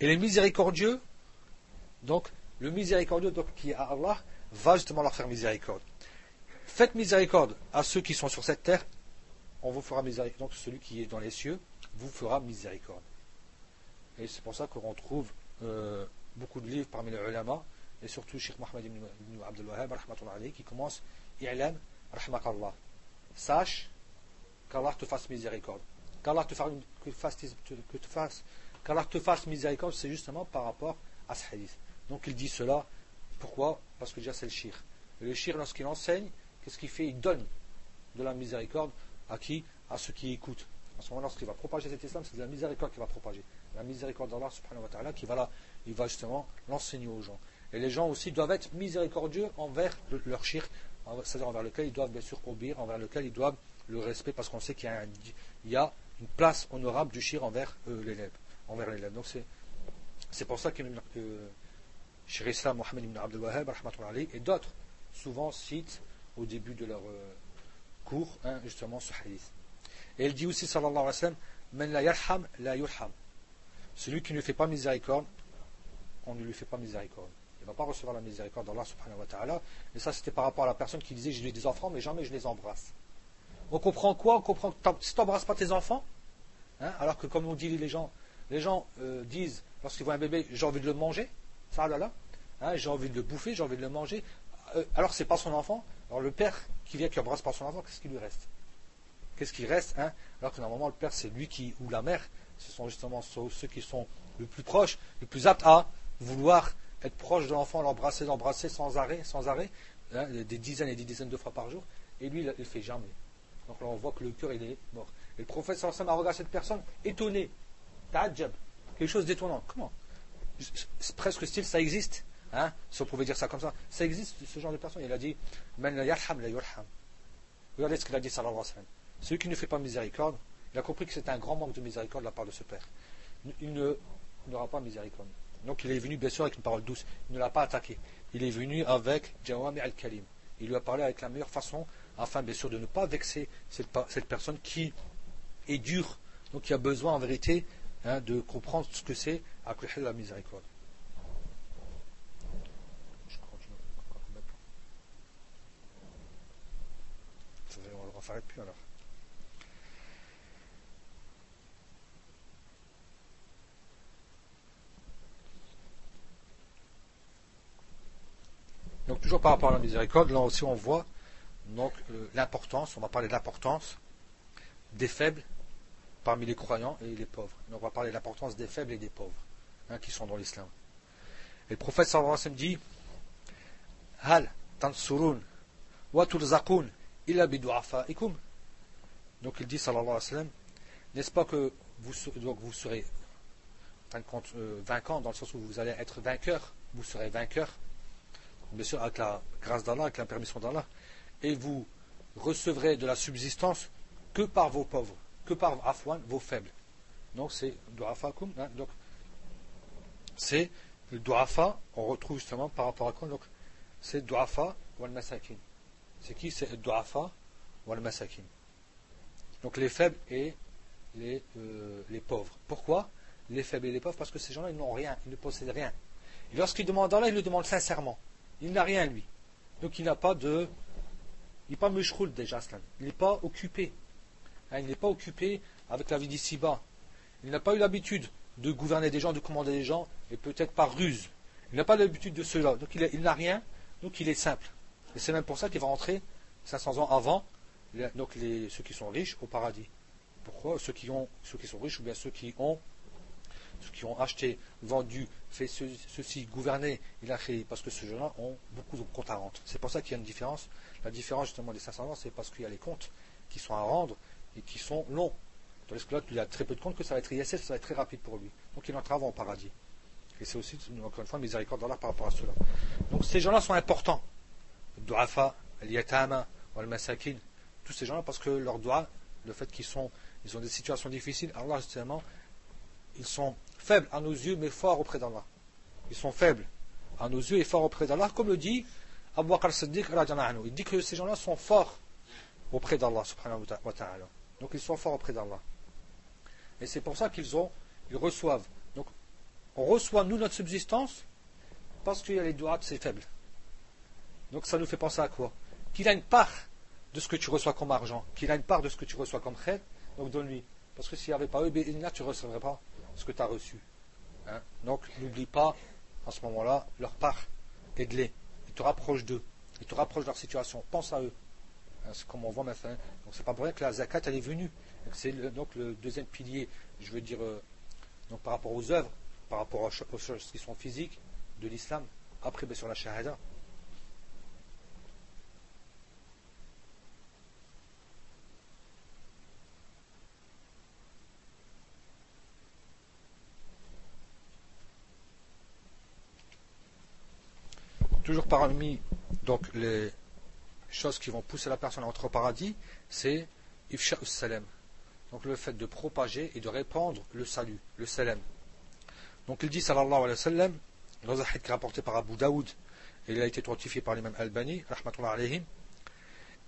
Et les miséricordieux, donc le miséricordieux donc, qui est à Allah, va justement leur faire miséricorde. Faites miséricorde à ceux qui sont sur cette terre, on vous fera miséricorde. Donc celui qui est dans les cieux vous fera miséricorde. Et c'est pour ça qu'on trouve euh, beaucoup de livres parmi les ulama, et surtout Sheikh Mohammed ibn, Abdul Wahhab, qui commence I'lam, rahmakallah. Sache qu'Allah te fasse miséricorde. Qu'Allah te, fasse, te fasse miséricorde, c'est justement par rapport à ce hadith. Donc il dit cela. Pourquoi? Parce que déjà c'est le shir. Le shir, lorsqu'il enseigne, qu'est-ce qu'il fait? Il donne de la miséricorde à qui? À ceux qui écoutent. À ce moment, lorsqu'il va propager cet islam, c'est de la miséricorde qu'il va propager. La miséricorde d'Allah subhanahu wa ta'ala qui va là, il va justement l'enseigner aux gens. Et les gens aussi doivent être miséricordieux envers leur shirk, c'est-à-dire envers lequel ils doivent bien sûr obéir, envers lequel ils doivent le respect, parce qu'on sait qu'il y, a une place honorable du shir envers euh, l'élève. Envers l'élève. Donc c'est, pour ça que euh, Islam Mohammed ibn Abdul Wahhab et d'autres souvent citent au début de leur euh, cours hein, justement ce hadith. Et il dit aussi, sallallahu alayhi wa sallam, Men la yarham la yurham. Celui qui ne fait pas miséricorde, on ne lui fait pas miséricorde. Il ne va pas recevoir la miséricorde d'Allah subhanahu wa ta'ala. Et ça, c'était par rapport à la personne qui disait J'ai des enfants, mais jamais je les embrasse. On comprend quoi? On comprend que si tu n'embrasses pas tes enfants, hein, alors que comme on dit les gens, les gens euh, disent, lorsqu'ils voient un bébé, j'ai envie de le manger, ça là là, hein, j'ai envie de le bouffer, j'ai envie de le manger. Euh, alors c'est pas son enfant. Alors le père qui vient qui embrasse pas son enfant, qu'est-ce qui lui reste? Qu'est-ce qui reste hein Alors que normalement le père c'est lui qui ou la mère, ce sont justement ceux qui sont le plus proches, le plus aptes à vouloir être proche de l'enfant, l'embrasser, l'embrasser sans arrêt, sans arrêt, hein, des dizaines et des dizaines de fois par jour, et lui, il ne fait jamais. Donc là, on voit que le cœur, est mort. Et le prophète sallallahu a regardé cette personne, étonné, ta'adjab, quelque chose d'étonnant. Comment? Presque style, ça existe. Hein si on pouvait dire ça comme ça, ça existe, ce genre de personne. Il a dit, Man la yarham la yurham. Regardez ce qu'il a dit, sallallahu alayhi wa sallam. Celui qui ne fait pas miséricorde, il a compris que c'est un grand manque de miséricorde de la part de ce père. Il n'aura pas miséricorde. Donc il est venu bien sûr avec une parole douce. Il ne l'a pas attaqué. Il est venu avec Jawami al-Kalim. Il lui a parlé avec la meilleure façon afin bien sûr de ne pas vexer cette, personne qui est dure. Donc qui a besoin en vérité hein, de comprendre ce que c'est à la miséricorde. On ne le plus alors. Toujours par rapport à la miséricorde, là aussi on voit donc l'importance, on va parler de l'importance des faibles parmi les croyants et les pauvres. on va parler de l'importance des faibles et des pauvres hein, qui sont dans l'islam. Et le prophète sallallahu alayhi wa dit Hal tansurun wa turzaqun illa bidu'afaikum. Donc il dit sallallahu alayhi wa sallam N'est-ce pas que vous, donc serez fin compte, euh, vainquant dans le sens où vous allez être vainqueur, vous serez vainqueur, bien sûr avec la grâce d'Allah, avec la permission d'Allah, et vous recevrez de la subsistance que par vos pauvres, que par afwan, vos faibles. Donc c'est du'afakum, hein, donc c'est le on retrouve justement par rapport à quoi Donc c'est du'afa wal masakin. C'est qui? C'est du'afa wal masakin. Donc les faibles et les, euh, les pauvres. Pourquoi? Les faibles et les pauvres Parce que ces gens-là, ils n'ont rien, ils ne possèdent rien. Et lorsqu'ils demandent Allah, ils le demandent sincèrement. Il n'a rien, lui. Donc il n'a pas de. Il n'est pas mouchroul déjà, Il n'est pas occupé. Hein, il n'est pas occupé avec la vie d'ici-bas. Il n'a pas eu l'habitude de gouverner des gens, de commander des gens, et peut-être par ruse. Il n'a pas l'habitude de cela. Donc il, n'a rien, donc il est simple. Et c'est même pour ça qu'il va rentrer 500 ans avant donc ceux qui sont riches au paradis. Pourquoi? Ceux qui, ont, ceux qui sont riches ou bien ceux qui ont, ceux qui ont acheté, vendu, fait ceci, gouverné, il a créé, parce que ces gens-là ont beaucoup de comptes à rendre. C'est pour ça qu'il y a une différence. La différence justement des 500 ans, c'est parce qu'il y a les comptes qui sont à rendre et qui sont longs. Tandis que là, il y a très peu de comptes que ça va être ISS, ça va être très rapide pour lui. Donc il entre avant au paradis. Et c'est aussi, encore une fois, miséricorde d'Allah par rapport à cela. Donc ces gens-là sont importants. Du'afa, al-yatama, al-masakin, tous ces gens-là, parce que leurs doigts, le fait qu'ils sont ils ont des situations difficiles. Allah, justement, ils sont faibles à nos yeux, mais forts auprès d'Allah. Ils sont faibles à nos yeux et forts auprès d'Allah, comme le dit Abu Bakr Siddiq. Il dit que ces gens-là sont forts auprès d'Allah. Donc ils sont forts auprès d'Allah. Et c'est pour ça qu'ils ont, ils reçoivent. Donc, on reçoit, nous, notre subsistance, parce qu'il y a les doigts de ces faibles. Donc ça nous fait penser à quoi? Qu'il a une part de ce que tu reçois comme argent, qu'il a une part de ce que tu reçois comme khair, donc donne-lui. Parce que s'il n'y avait pas eux, tu ne recevrais pas ce que tu as reçu. Hein. Donc n'oublie pas, à ce moment-là, leur part. Aide-les. Ils te rapprochent d'eux. Ils te rapprochent de leur situation. Pense à eux. Hein, c'est comme on voit maintenant. Donc c'est pas pour rien que la zakat, elle est venue. C'est donc le deuxième pilier, je veux dire, euh, par rapport aux œuvres, par rapport aux choses qui sont physiques de l'islam. Après, bien sur la shahada. Toujours parmi donc, les choses qui vont pousser la personne à entrer au paradis, c'est ifsha salam. Donc le fait de propager et de répandre le salut, le salam. Donc il dit sallallahu alayhi wa sallam, dans un hadith rapporté par Abu Daoud, et il a été identifié par l'imam Albani, rahmatullah alayhim,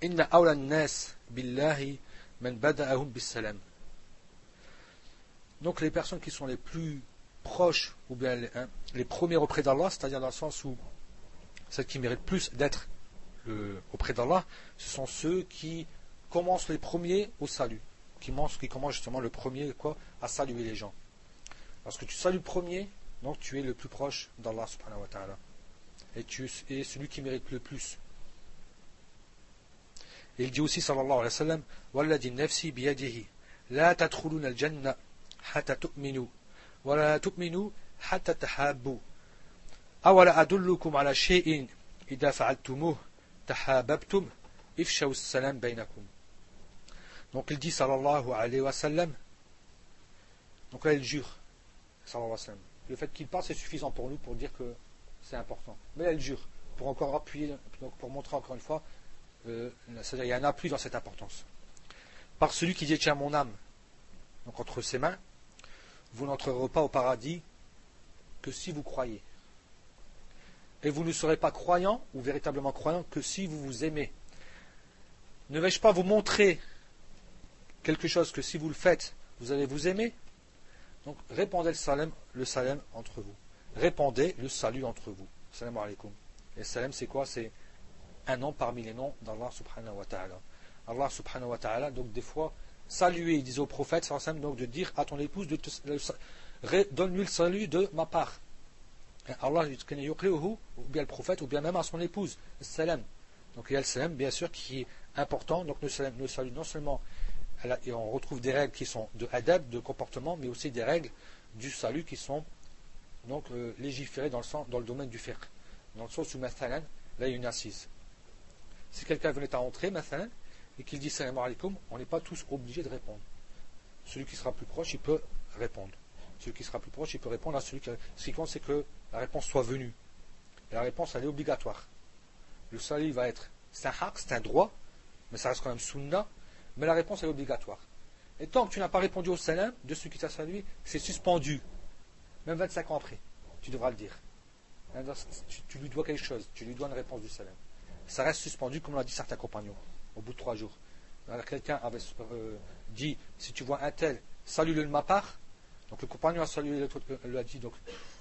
Inna awla nas billahi man bada'ahum bis salam. Donc les personnes qui sont les plus proches, ou bien les, hein, les premiers auprès d'Allah, c'est-à-dire dans le sens où ceux qui méritent plus d'être auprès d'Allah, ce sont ceux qui commencent les premiers au salut, qui, commencent justement le premier à saluer les gens. Parce que tu salues le premier, donc tu es le plus proche d'Allah subhanahu wa ta'ala. Et tu es celui qui mérite le plus. Il dit aussi sallallahu alayhi wa sallam Walladin nafsi biyadihi la tadkhuluna al-janna hatta tu'minu wa la tu'minu hatta donc il dit sallallahu alayhi wa sallam. Donc là il jure sallallahu alayhi wa sallam. Le fait qu'il parle c'est suffisant pour nous pour dire que c'est important. Mais là il jure pour encore appuyer donc pour montrer encore une fois euh, c'est-à-dire il y a appui dans cette importance. Par celui qui détient mon âme donc entre ses mains vous n'entrerez pas au paradis que si vous croyez et vous ne serez pas croyant ou véritablement croyant que si vous vous aimez. Ne vais-je pas vous montrer quelque chose que si vous le faites, vous allez vous aimer? Donc répandez le salam entre vous. Répandez le salut entre vous. Salam alaikum. Et salam c'est quoi? C'est un nom parmi les noms d'Allah subhanahu wa ta'ala. Allah subhanahu wa ta'ala, donc des fois, saluer, il disait au prophète, donc de dire à ton épouse, donne-lui le salut de ma part. Allah ou bien le prophète, ou bien même à son épouse, salam. Donc il y a le salam, bien sûr, qui est important. Donc le salut, non seulement, et on retrouve des règles qui sont de adab, de comportement, mais aussi des règles du salut qui sont donc euh, légiférées dans le, sens, dans le domaine du fiqh. Dans le sens où, mathalan, là il y a une assise. Si quelqu'un venait à entrer, mathalan, et qu'il dit salam alaikum, on n'est pas tous obligés de répondre. Celui qui sera plus proche, il peut répondre. Celui qui sera plus proche, il peut répondre à celui qui. Ce qui compte, c'est que la réponse soit venue. Et la réponse, elle est obligatoire. Le salut va être. C'est un haq, c'est un droit, mais ça reste quand même sunna, mais la réponse est obligatoire. Et tant que tu n'as pas répondu au salam de celui qui t'a salué, c'est suspendu. Même 25 ans après, tu devras le dire. Tu, lui dois quelque chose, tu lui dois une réponse du salam. Ça reste suspendu, comme l'ont dit certains compagnons, au bout de trois jours. Quelqu'un avait euh, dit si tu vois un tel, salue-le de ma part. Donc le compagnon a salué l'autre, lui a dit donc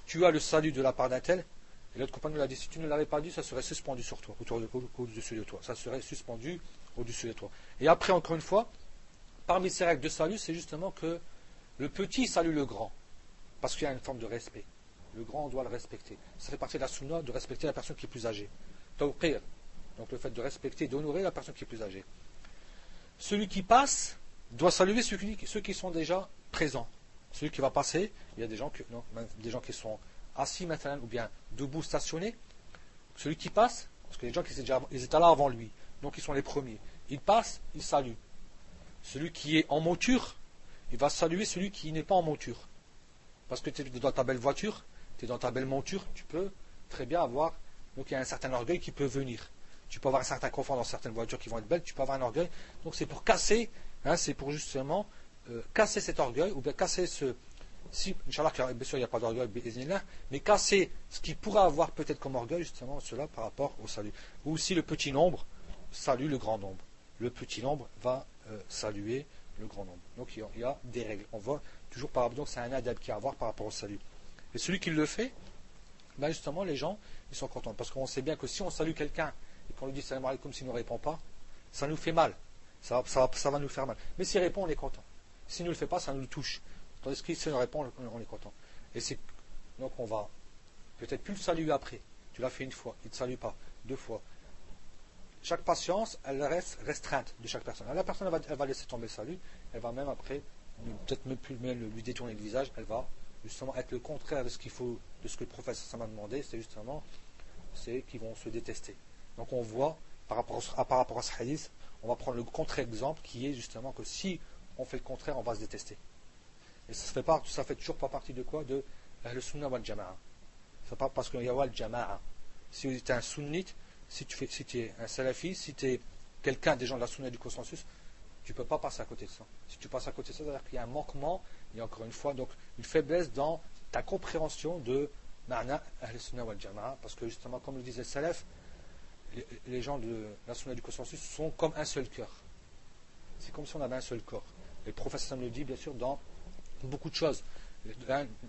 tu as le salut de la part d'un tel. Et l'autre compagnon lui a dit si tu ne l'avais pas dit, ça serait suspendu sur toi, autour de, au-dessus de toi. Ça serait suspendu au-dessus de toi. Et après, encore une fois, parmi ces règles de salut, c'est justement que le petit salue le grand. Parce qu'il y a une forme de respect. Le grand, doit le respecter. Ça fait partie de la sunna de respecter la personne qui est plus âgée. Tawqir. Donc le fait de respecter, d'honorer la personne qui est plus âgée. Celui qui passe doit saluer ceux qui, sont déjà présents. Celui qui va passer, il y a des gens, des gens qui sont assis maintenant ou bien debout stationnés. Celui qui passe, parce que les gens qui étaient, ils étaient là avant lui, donc ils sont les premiers. Il passe, il salue. Celui qui est en monture, il va saluer celui qui n'est pas en monture. Parce que tu es dans ta belle voiture, tu es dans ta belle monture, tu peux très bien avoir. Donc il y a un certain orgueil qui peut venir tu peux avoir un certain confort dans certaines voitures qui vont être belles, tu peux avoir un orgueil. Donc c'est pour casser, hein, c'est pour justement casser cet orgueil, ou bien casser ce. Si, Inch'Allah, bien sûr, il n'y a pas d'orgueil, mais casser ce qui pourrait avoir peut-être comme orgueil, justement, cela par rapport au salut. Ou si le petit nombre salue le grand nombre. Le petit nombre va euh, saluer le grand nombre. Donc il y, a, des règles. On voit toujours par rapport, donc c'est un adab qui a à voir par rapport au salut. Et celui qui le fait, ben justement, les gens, ils sont contents. Parce qu'on sait bien que si on salue quelqu'un et qu'on lui dit salam alaikum s'il ne répond pas, ça nous fait mal. Ça, va nous faire mal. Mais s'il répond, on est content. S'il ne le fait pas, ça nous touche. Tandis que s'il répond, on est content. Et c'est donc on va peut-être plus le saluer après. Tu l'as fait une fois, il ne te salue pas, deux fois. Chaque patience, elle reste restreinte de chaque personne. la personne, elle va, laisser tomber le salut, elle va même après, peut-être même plus lui détourner le visage, elle va justement être le contraire de ce qu'il faut, de ce que le professeur m'a demandé, c'est justement, c'est qu'ils vont se détester. Donc on voit, par rapport, à, par rapport à ce hadith, on va prendre le contre-exemple qui est justement que si on fait le contraire, on va se détester. Et ça fait, pas, ça fait toujours pas partie de quoi? De le sunnah wal jama'a. C'est pas parce qu'il y a wal jama'a. Si tu es un sunnite, si tu, fais, si es un salafi, si tu es quelqu'un des gens de la sunna du consensus, tu ne peux pas passer à côté de ça. Si tu passes à côté de ça, c'est-à-dire qu'il y a un manquement, il y a encore une fois donc une faiblesse dans ta compréhension de ma'na al-sunnah wal jama'a, parce que justement, comme le disait le salaf, les, gens de la sunna du consensus sont comme un seul cœur. C'est comme si on avait un seul corps. Et le professeur le dit, bien sûr, dans beaucoup de choses.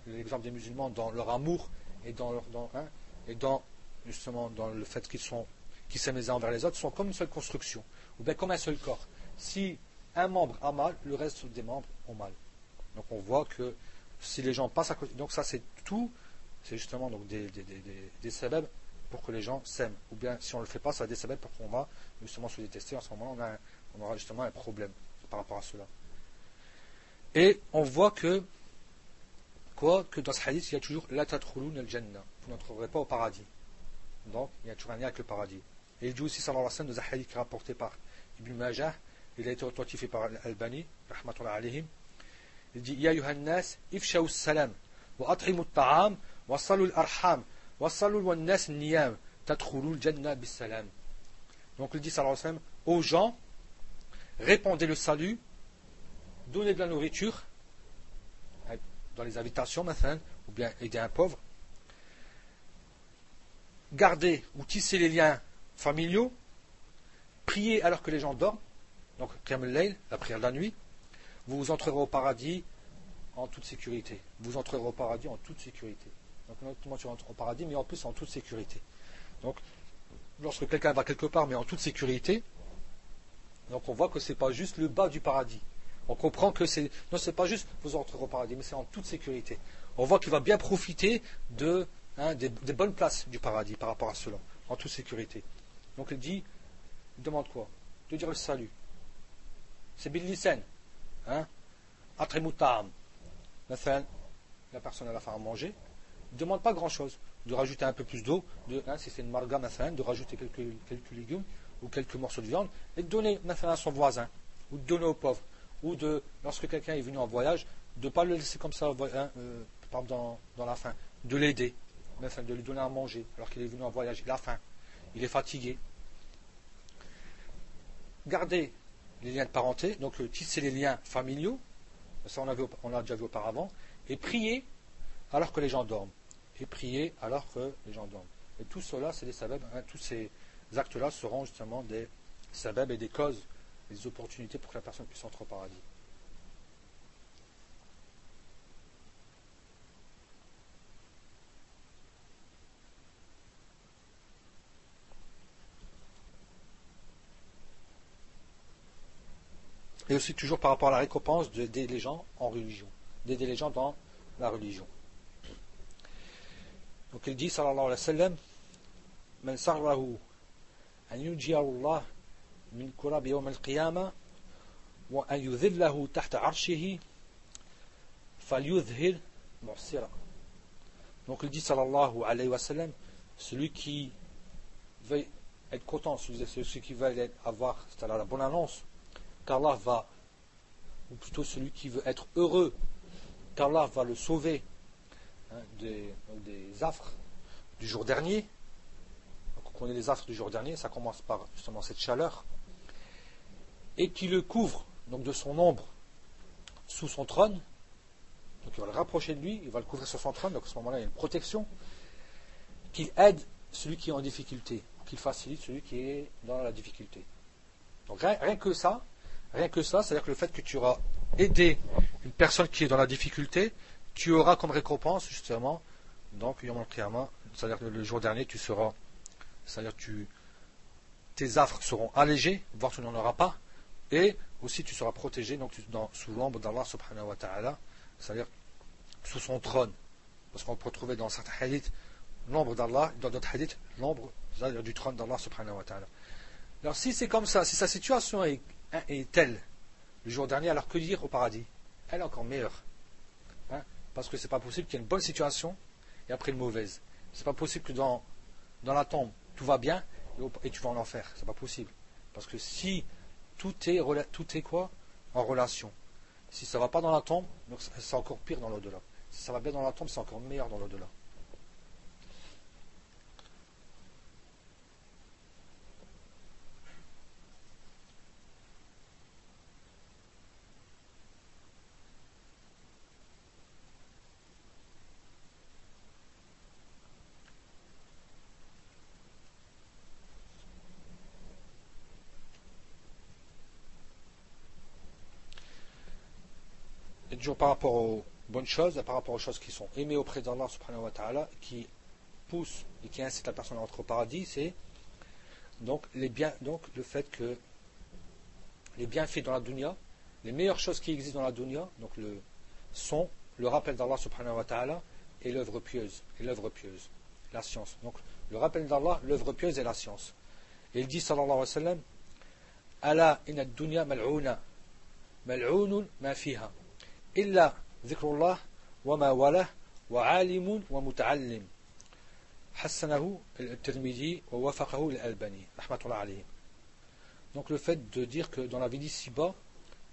L'exemple des musulmans dans leur amour et dans, leur, hein, et dans justement dans le fait qu'ils sont qui s'aiment les uns envers les autres sont comme une seule construction, ou bien comme un seul corps. Si un membre a mal, le reste des membres ont mal. Donc on voit que si les gens passent à côté, donc ça c'est tout, c'est justement donc des, des, des, des pour que les gens s'aiment. Ou bien, si on ne le fait pas, ça va des pour qu'on va justement se détester. En ce moment-là, on, aura justement un problème par rapport à cela. Et on voit que, quoi, que dans ce hadith, il y a toujours la al-jannah. Vous n'entrerez pas au paradis. Donc, il y a toujours un lien avec le paradis. Et il dit aussi, sallallahu alayhi wa sallam, dans un hadith rapporté par Ibn Majah, il a été authentifié par Al-Bani, rahmatullah alayhim. Il dit, Ya yuhannas, ifshaw salam, wa at'imu ta'am, wa salu al-arham, donc il dit sallam, aux gens, répondez le salut, donnez de la nourriture, dans les habitations, ou bien aider un pauvre, gardez ou tissez les liens familiaux, priez alors que les gens dorment, donc la prière de la nuit, vous entrerez au paradis en toute sécurité. Vous entrerez au paradis en toute sécurité. Donc non seulement tu rentres au paradis, mais en plus en toute sécurité. Donc, lorsque quelqu'un va quelque part, mais en toute sécurité, on voit que ce n'est pas juste le bas du paradis. On comprend que c'est non, c'est pas juste vous entrez au paradis, mais c'est en toute sécurité. On voit qu'il va bien profiter hein, des, bonnes places du paradis par rapport à cela, en toute sécurité. Donc il dit, il demande quoi? De dire le salut. C'est Billicen. Hein? Atremutam. La personne a la faim à manger. Il ne demande pas grand chose. De rajouter un peu plus d'eau, hein, si c'est une marga, de rajouter quelques, quelques légumes ou quelques morceaux de viande, et de donner à son voisin, ou de donner aux pauvres, ou de, lorsque quelqu'un est venu en voyage, de ne pas le laisser comme ça euh, dans, la faim, de l'aider, de lui donner à manger, alors qu'il est venu en voyage, il a faim, il est fatigué. Garder les liens de parenté, donc tisser les liens familiaux, ça on a, on a déjà vu auparavant, et prier alors que les gens dorment. Et prier alors que les gens dorment. Et tout cela, c'est des sabab, hein, tous ces actes-là seront justement des sabab et des causes, des opportunités pour que la personne puisse entrer au paradis. et aussi toujours par rapport à la récompense d'aider les gens en religion, d'aider les gens dans la religion. Donc il dit, sallallahu alayhi wa sallam, من سره أن ينجي الله من كرب يوم القيامة وأن يذله تحت عرشه فليظهر معسرا Donc il dit sallallahu alayhi wa sallam, celui qui veut être content, celui qui veut avoir c'est-à-dire la bonne annonce qu'Allah va, ou plutôt celui qui veut être heureux, qu'Allah va le sauver hein, des, affres du jour dernier. Donc on connaît les affres du jour dernier, ça commence par justement cette chaleur, et qui le couvre donc de son ombre sous son trône. Donc il va le rapprocher de lui, il va le couvrir sur son trône, donc à ce moment-là il y a une protection, qu'il aide celui qui est en difficulté, qu'il facilite celui qui est dans la difficulté. Donc rien que ça, Rien que ça, c'est-à-dire que le fait que tu auras aidé une personne qui est dans la difficulté, tu auras comme récompense justement, donc c'est-à-dire que le jour dernier, tu seras, c'est-à-dire que tes affres seront allégées, voire tu n'en auras pas, et aussi tu seras protégé donc sous l'ombre d'Allah subhanahu wa ta'ala, c'est-à-dire sous son trône. Parce qu'on peut trouver dans certains hadiths l'ombre d'Allah, dans d'autres hadiths l'ombre du trône d'Allah subhanahu wa ta'ala. Alors si c'est comme ça, si sa situation est Hein, telle le jour dernier, alors que dire au paradis? Elle est encore meilleure. Hein, parce que c'est pas possible qu'il y ait une bonne situation et après une mauvaise. C'est pas possible que dans, dans la tombe, tout va bien et, tu vas en enfer. C'est pas possible. Parce que si tout est, tout est quoi? En relation. Si ça va pas dans la tombe, c'est encore pire dans l'au-delà. Si ça va bien dans la tombe, c'est encore meilleur dans l'au-delà. Par rapport aux bonnes choses par rapport aux choses qui sont aimées auprès d'Allah subhanahu wa ta'ala, qui poussent et qui incitent la personne à entrer au paradis, c'est donc, le fait que les bienfaits dans la dunya, les meilleures choses qui existent dans la dunya, donc le, sont le rappel d'Allah subhanahu wa ta'ala et l'œuvre pieuse, et l'œuvre pieuse, la science. Donc le rappel d'Allah, l'œuvre pieuse et la science. Et il dit sallallahu alayhi wa sallam, Ala inna dunya mal'una, mal'unun ma fiha illa zikrullah wa ma walah wa alimun wa muta'allim. Hassanahu al-Tirmidhi wa wafaqahu al-Albani. Rahmatullah alayhi. Donc le fait de dire que dans la vie d'ici-bas,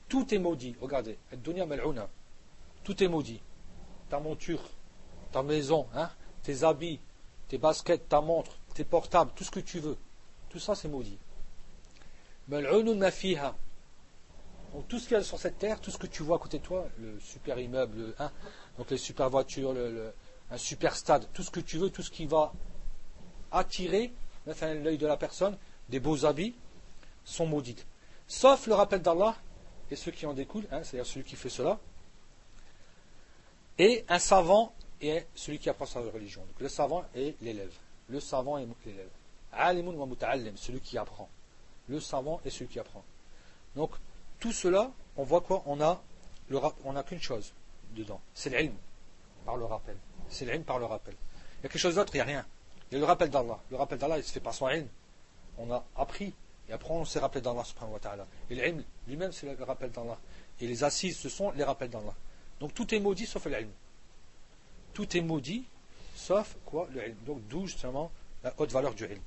tout est maudit. Regardez, dunya. Tout est maudit. Ta monture, ta maison, hein, tes habits, tes baskets, ta montre, tes portables, tout ce que tu veux. Tout ça c'est maudit. Mal'unun ma tout ce qu'il y a sur cette terre, tout ce que tu vois à côté de toi, le super immeuble, hein, donc les super voitures, un super stade, tout ce que tu veux, tout ce qui va attirer l'œil de la personne, des beaux habits, sont maudits. Sauf le rappel d'Allah et ceux qui en découlent, hein, c'est-à-dire celui qui fait cela, et un savant et celui qui apprend sa religion. Donc le savant est l'élève. Le savant est l'élève. Alimun wa muta'allim, celui qui apprend. Le savant est celui qui apprend. Donc tout cela, on voit quoi On a on n'a qu'une chose dedans, c'est l'ilm par le rappel. C'est l'ilm par le rappel. Il y a quelque chose d'autre, il n'y a rien. Il y a le rappel d'Allah. Le rappel d'Allah, il se fait par son ilm. On a appris, et après on s'est rappelé d'Allah subhanahu wa ta'ala. Et l'ilm lui-même, c'est le rappel d'Allah. Et les assises, ce sont les rappels d'Allah. Donc tout est maudit sauf l'ilm. Tout est maudit sauf quoi? Le. Donc d'où justement la haute valeur du ilm.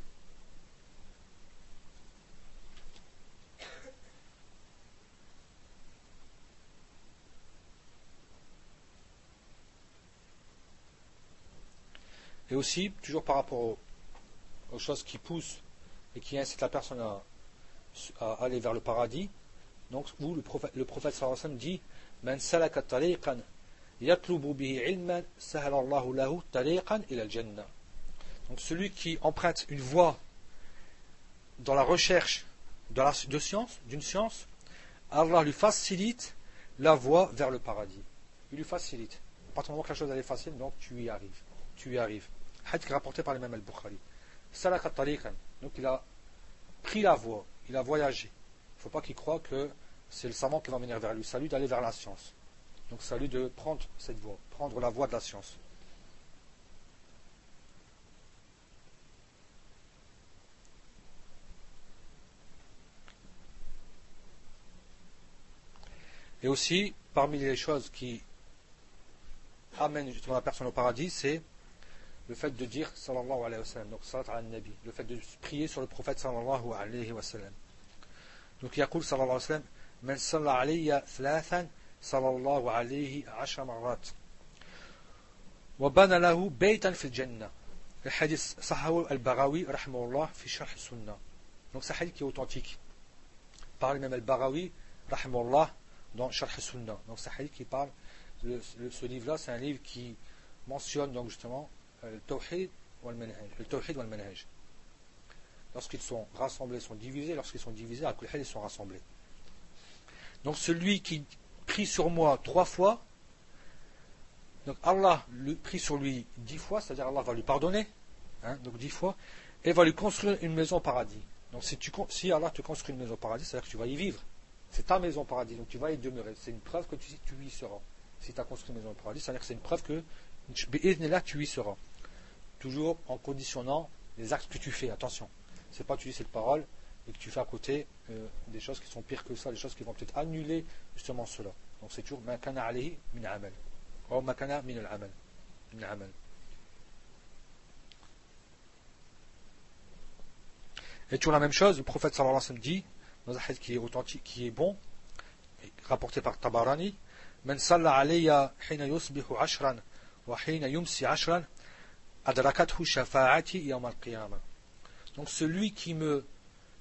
Et aussi, toujours par rapport aux, choses qui poussent et qui incitent la personne à, aller vers le paradis, donc où le prophète, le prophète sallallahu dit lahu tariqan ila al-jannah. Donc celui qui emprunte une voie dans la recherche de, la, science, d'une science, Allah lui facilite la voie vers le paradis. Il lui facilite. À partir du moment que la chose est facile, donc tu y arrives. Tu y arrives. Hadith rapporté par le même al-Bukhari. Donc il a pris la voie, il a voyagé. Il ne faut pas qu'il croie que c'est le savant qui va venir vers lui. Lui d'aller vers la science. Donc lui de prendre cette voie, prendre la voie de la science. Et aussi, parmi les choses qui amènent justement la personne au paradis, c'est le fait de dire sallallahu alayhi wa sallam, donc salat al nabi, le fait de prier sur le prophète sallallahu alayhi wa sallam. Donc il y a sallallahu alayhi wa sallam, من صلى علي ثلاثا صلى الله عليه عشر مرات وبنى له بيتا في الجنة الحديث صححه البغاوي رحمه الله في شرح السنة donc c'est un hadith qui est authentique par le même al-Barawi rahimahullah dans Sharh Sunnah donc c'est un hadith qui parle le, le, ce livre là c'est un livre qui mentionne donc justement le tawhid wal manhaj. Lorsqu'ils sont rassemblés, ils sont divisés. Lorsqu'ils sont divisés, à ils sont rassemblés. Donc celui qui prie sur moi trois fois, donc Allah le prie sur lui dix fois, c'est-à-dire Allah va lui pardonner, hein, donc dix fois, et va lui construire une maison au paradis. Donc si, tu, si Allah te construit une maison au paradis, c'est-à-dire que tu vas y vivre. C'est ta maison au paradis, donc tu vas y demeurer. C'est une preuve que tu, tu y seras. Si tu as construit une maison au paradis, c'est-à-dire que c'est une preuve que là tu y seras toujours en conditionnant les actes que tu fais. Attention, c'est pas tu dis cette parole et que tu fais à côté euh, des choses qui sont pires que ça, des choses qui vont peut-être annuler justement cela. Donc c'est toujours makana alayhi min amal. Ou makana min al-amal. Min amal. Et toujours la même chose, le prophète sallallahu alayhi wa sallam dit, dans un hadith qui est authentique, qui est bon, rapporté par Tabarani, من صلى علي حين يصبح عشرا وحين يمسي عشرا donc celui qui me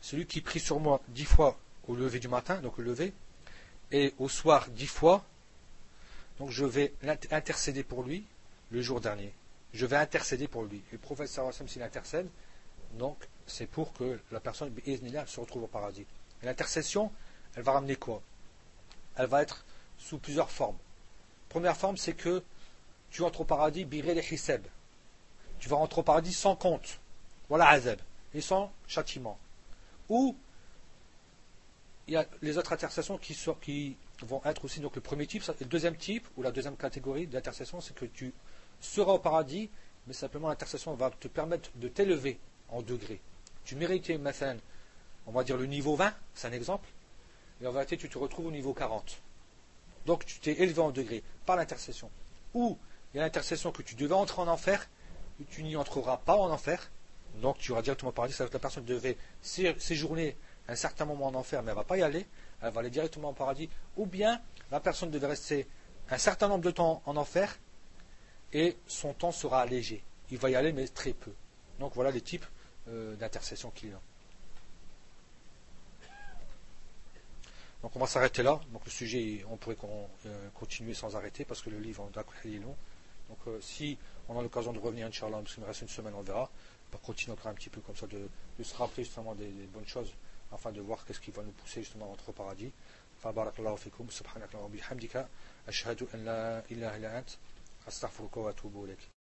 celui qui prie sur moi dix fois au lever du matin, donc au lever, et au soir dix fois, donc je vais intercéder pour lui le jour dernier. Je vais intercéder pour lui. Le prophète sallallahu s'il intercède, donc c'est pour que la personne se retrouve au paradis. L'intercession, elle va ramener quoi? Elle va être sous plusieurs formes. Première forme, c'est que tu entres au paradis, biré les hiseb tu vas rentrer au paradis sans compte. Voilà azab. Et sans châtiment. Ou il y a les autres intercessions qui, vont être aussi donc le premier type, le deuxième type ou la deuxième catégorie d'intercession, c'est que tu seras au paradis, mais simplement l'intercession va te permettre de t'élever en degré. Tu méritais maintenant, on va dire le niveau 20, c'est un exemple, et en vérité tu te retrouves au niveau 40. Donc tu t'es élevé en degré par l'intercession. Ou il y a l'intercession que tu devais entrer en enfer, tu n'y entreras pas en enfer, donc tu auras directement au paradis, cest que la personne devait séjourner un certain moment en enfer, mais elle ne va pas y aller, elle va aller directement au paradis, ou bien la personne devait rester un certain nombre de temps en enfer, et son temps sera allégé. Il va y aller, mais très peu. Donc voilà les types euh, d'intercession qu'il y a. Donc on va s'arrêter là. Donc le sujet, on pourrait euh, continuer sans arrêter parce que le livre est long. Donc euh, si on a l'occasion de revenir, Inch'Allah, parce qu'il me reste une semaine, on verra. On va continuer encore un petit peu comme ça, de, se rappeler justement des, bonnes choses, afin de voir qu'est-ce qui va nous pousser justement à entrer au paradis. فبارك فيكم سبحانك اللهم وبحمدك أشهد أن لا إله إلا أنت أستغفرك وأتوب إليك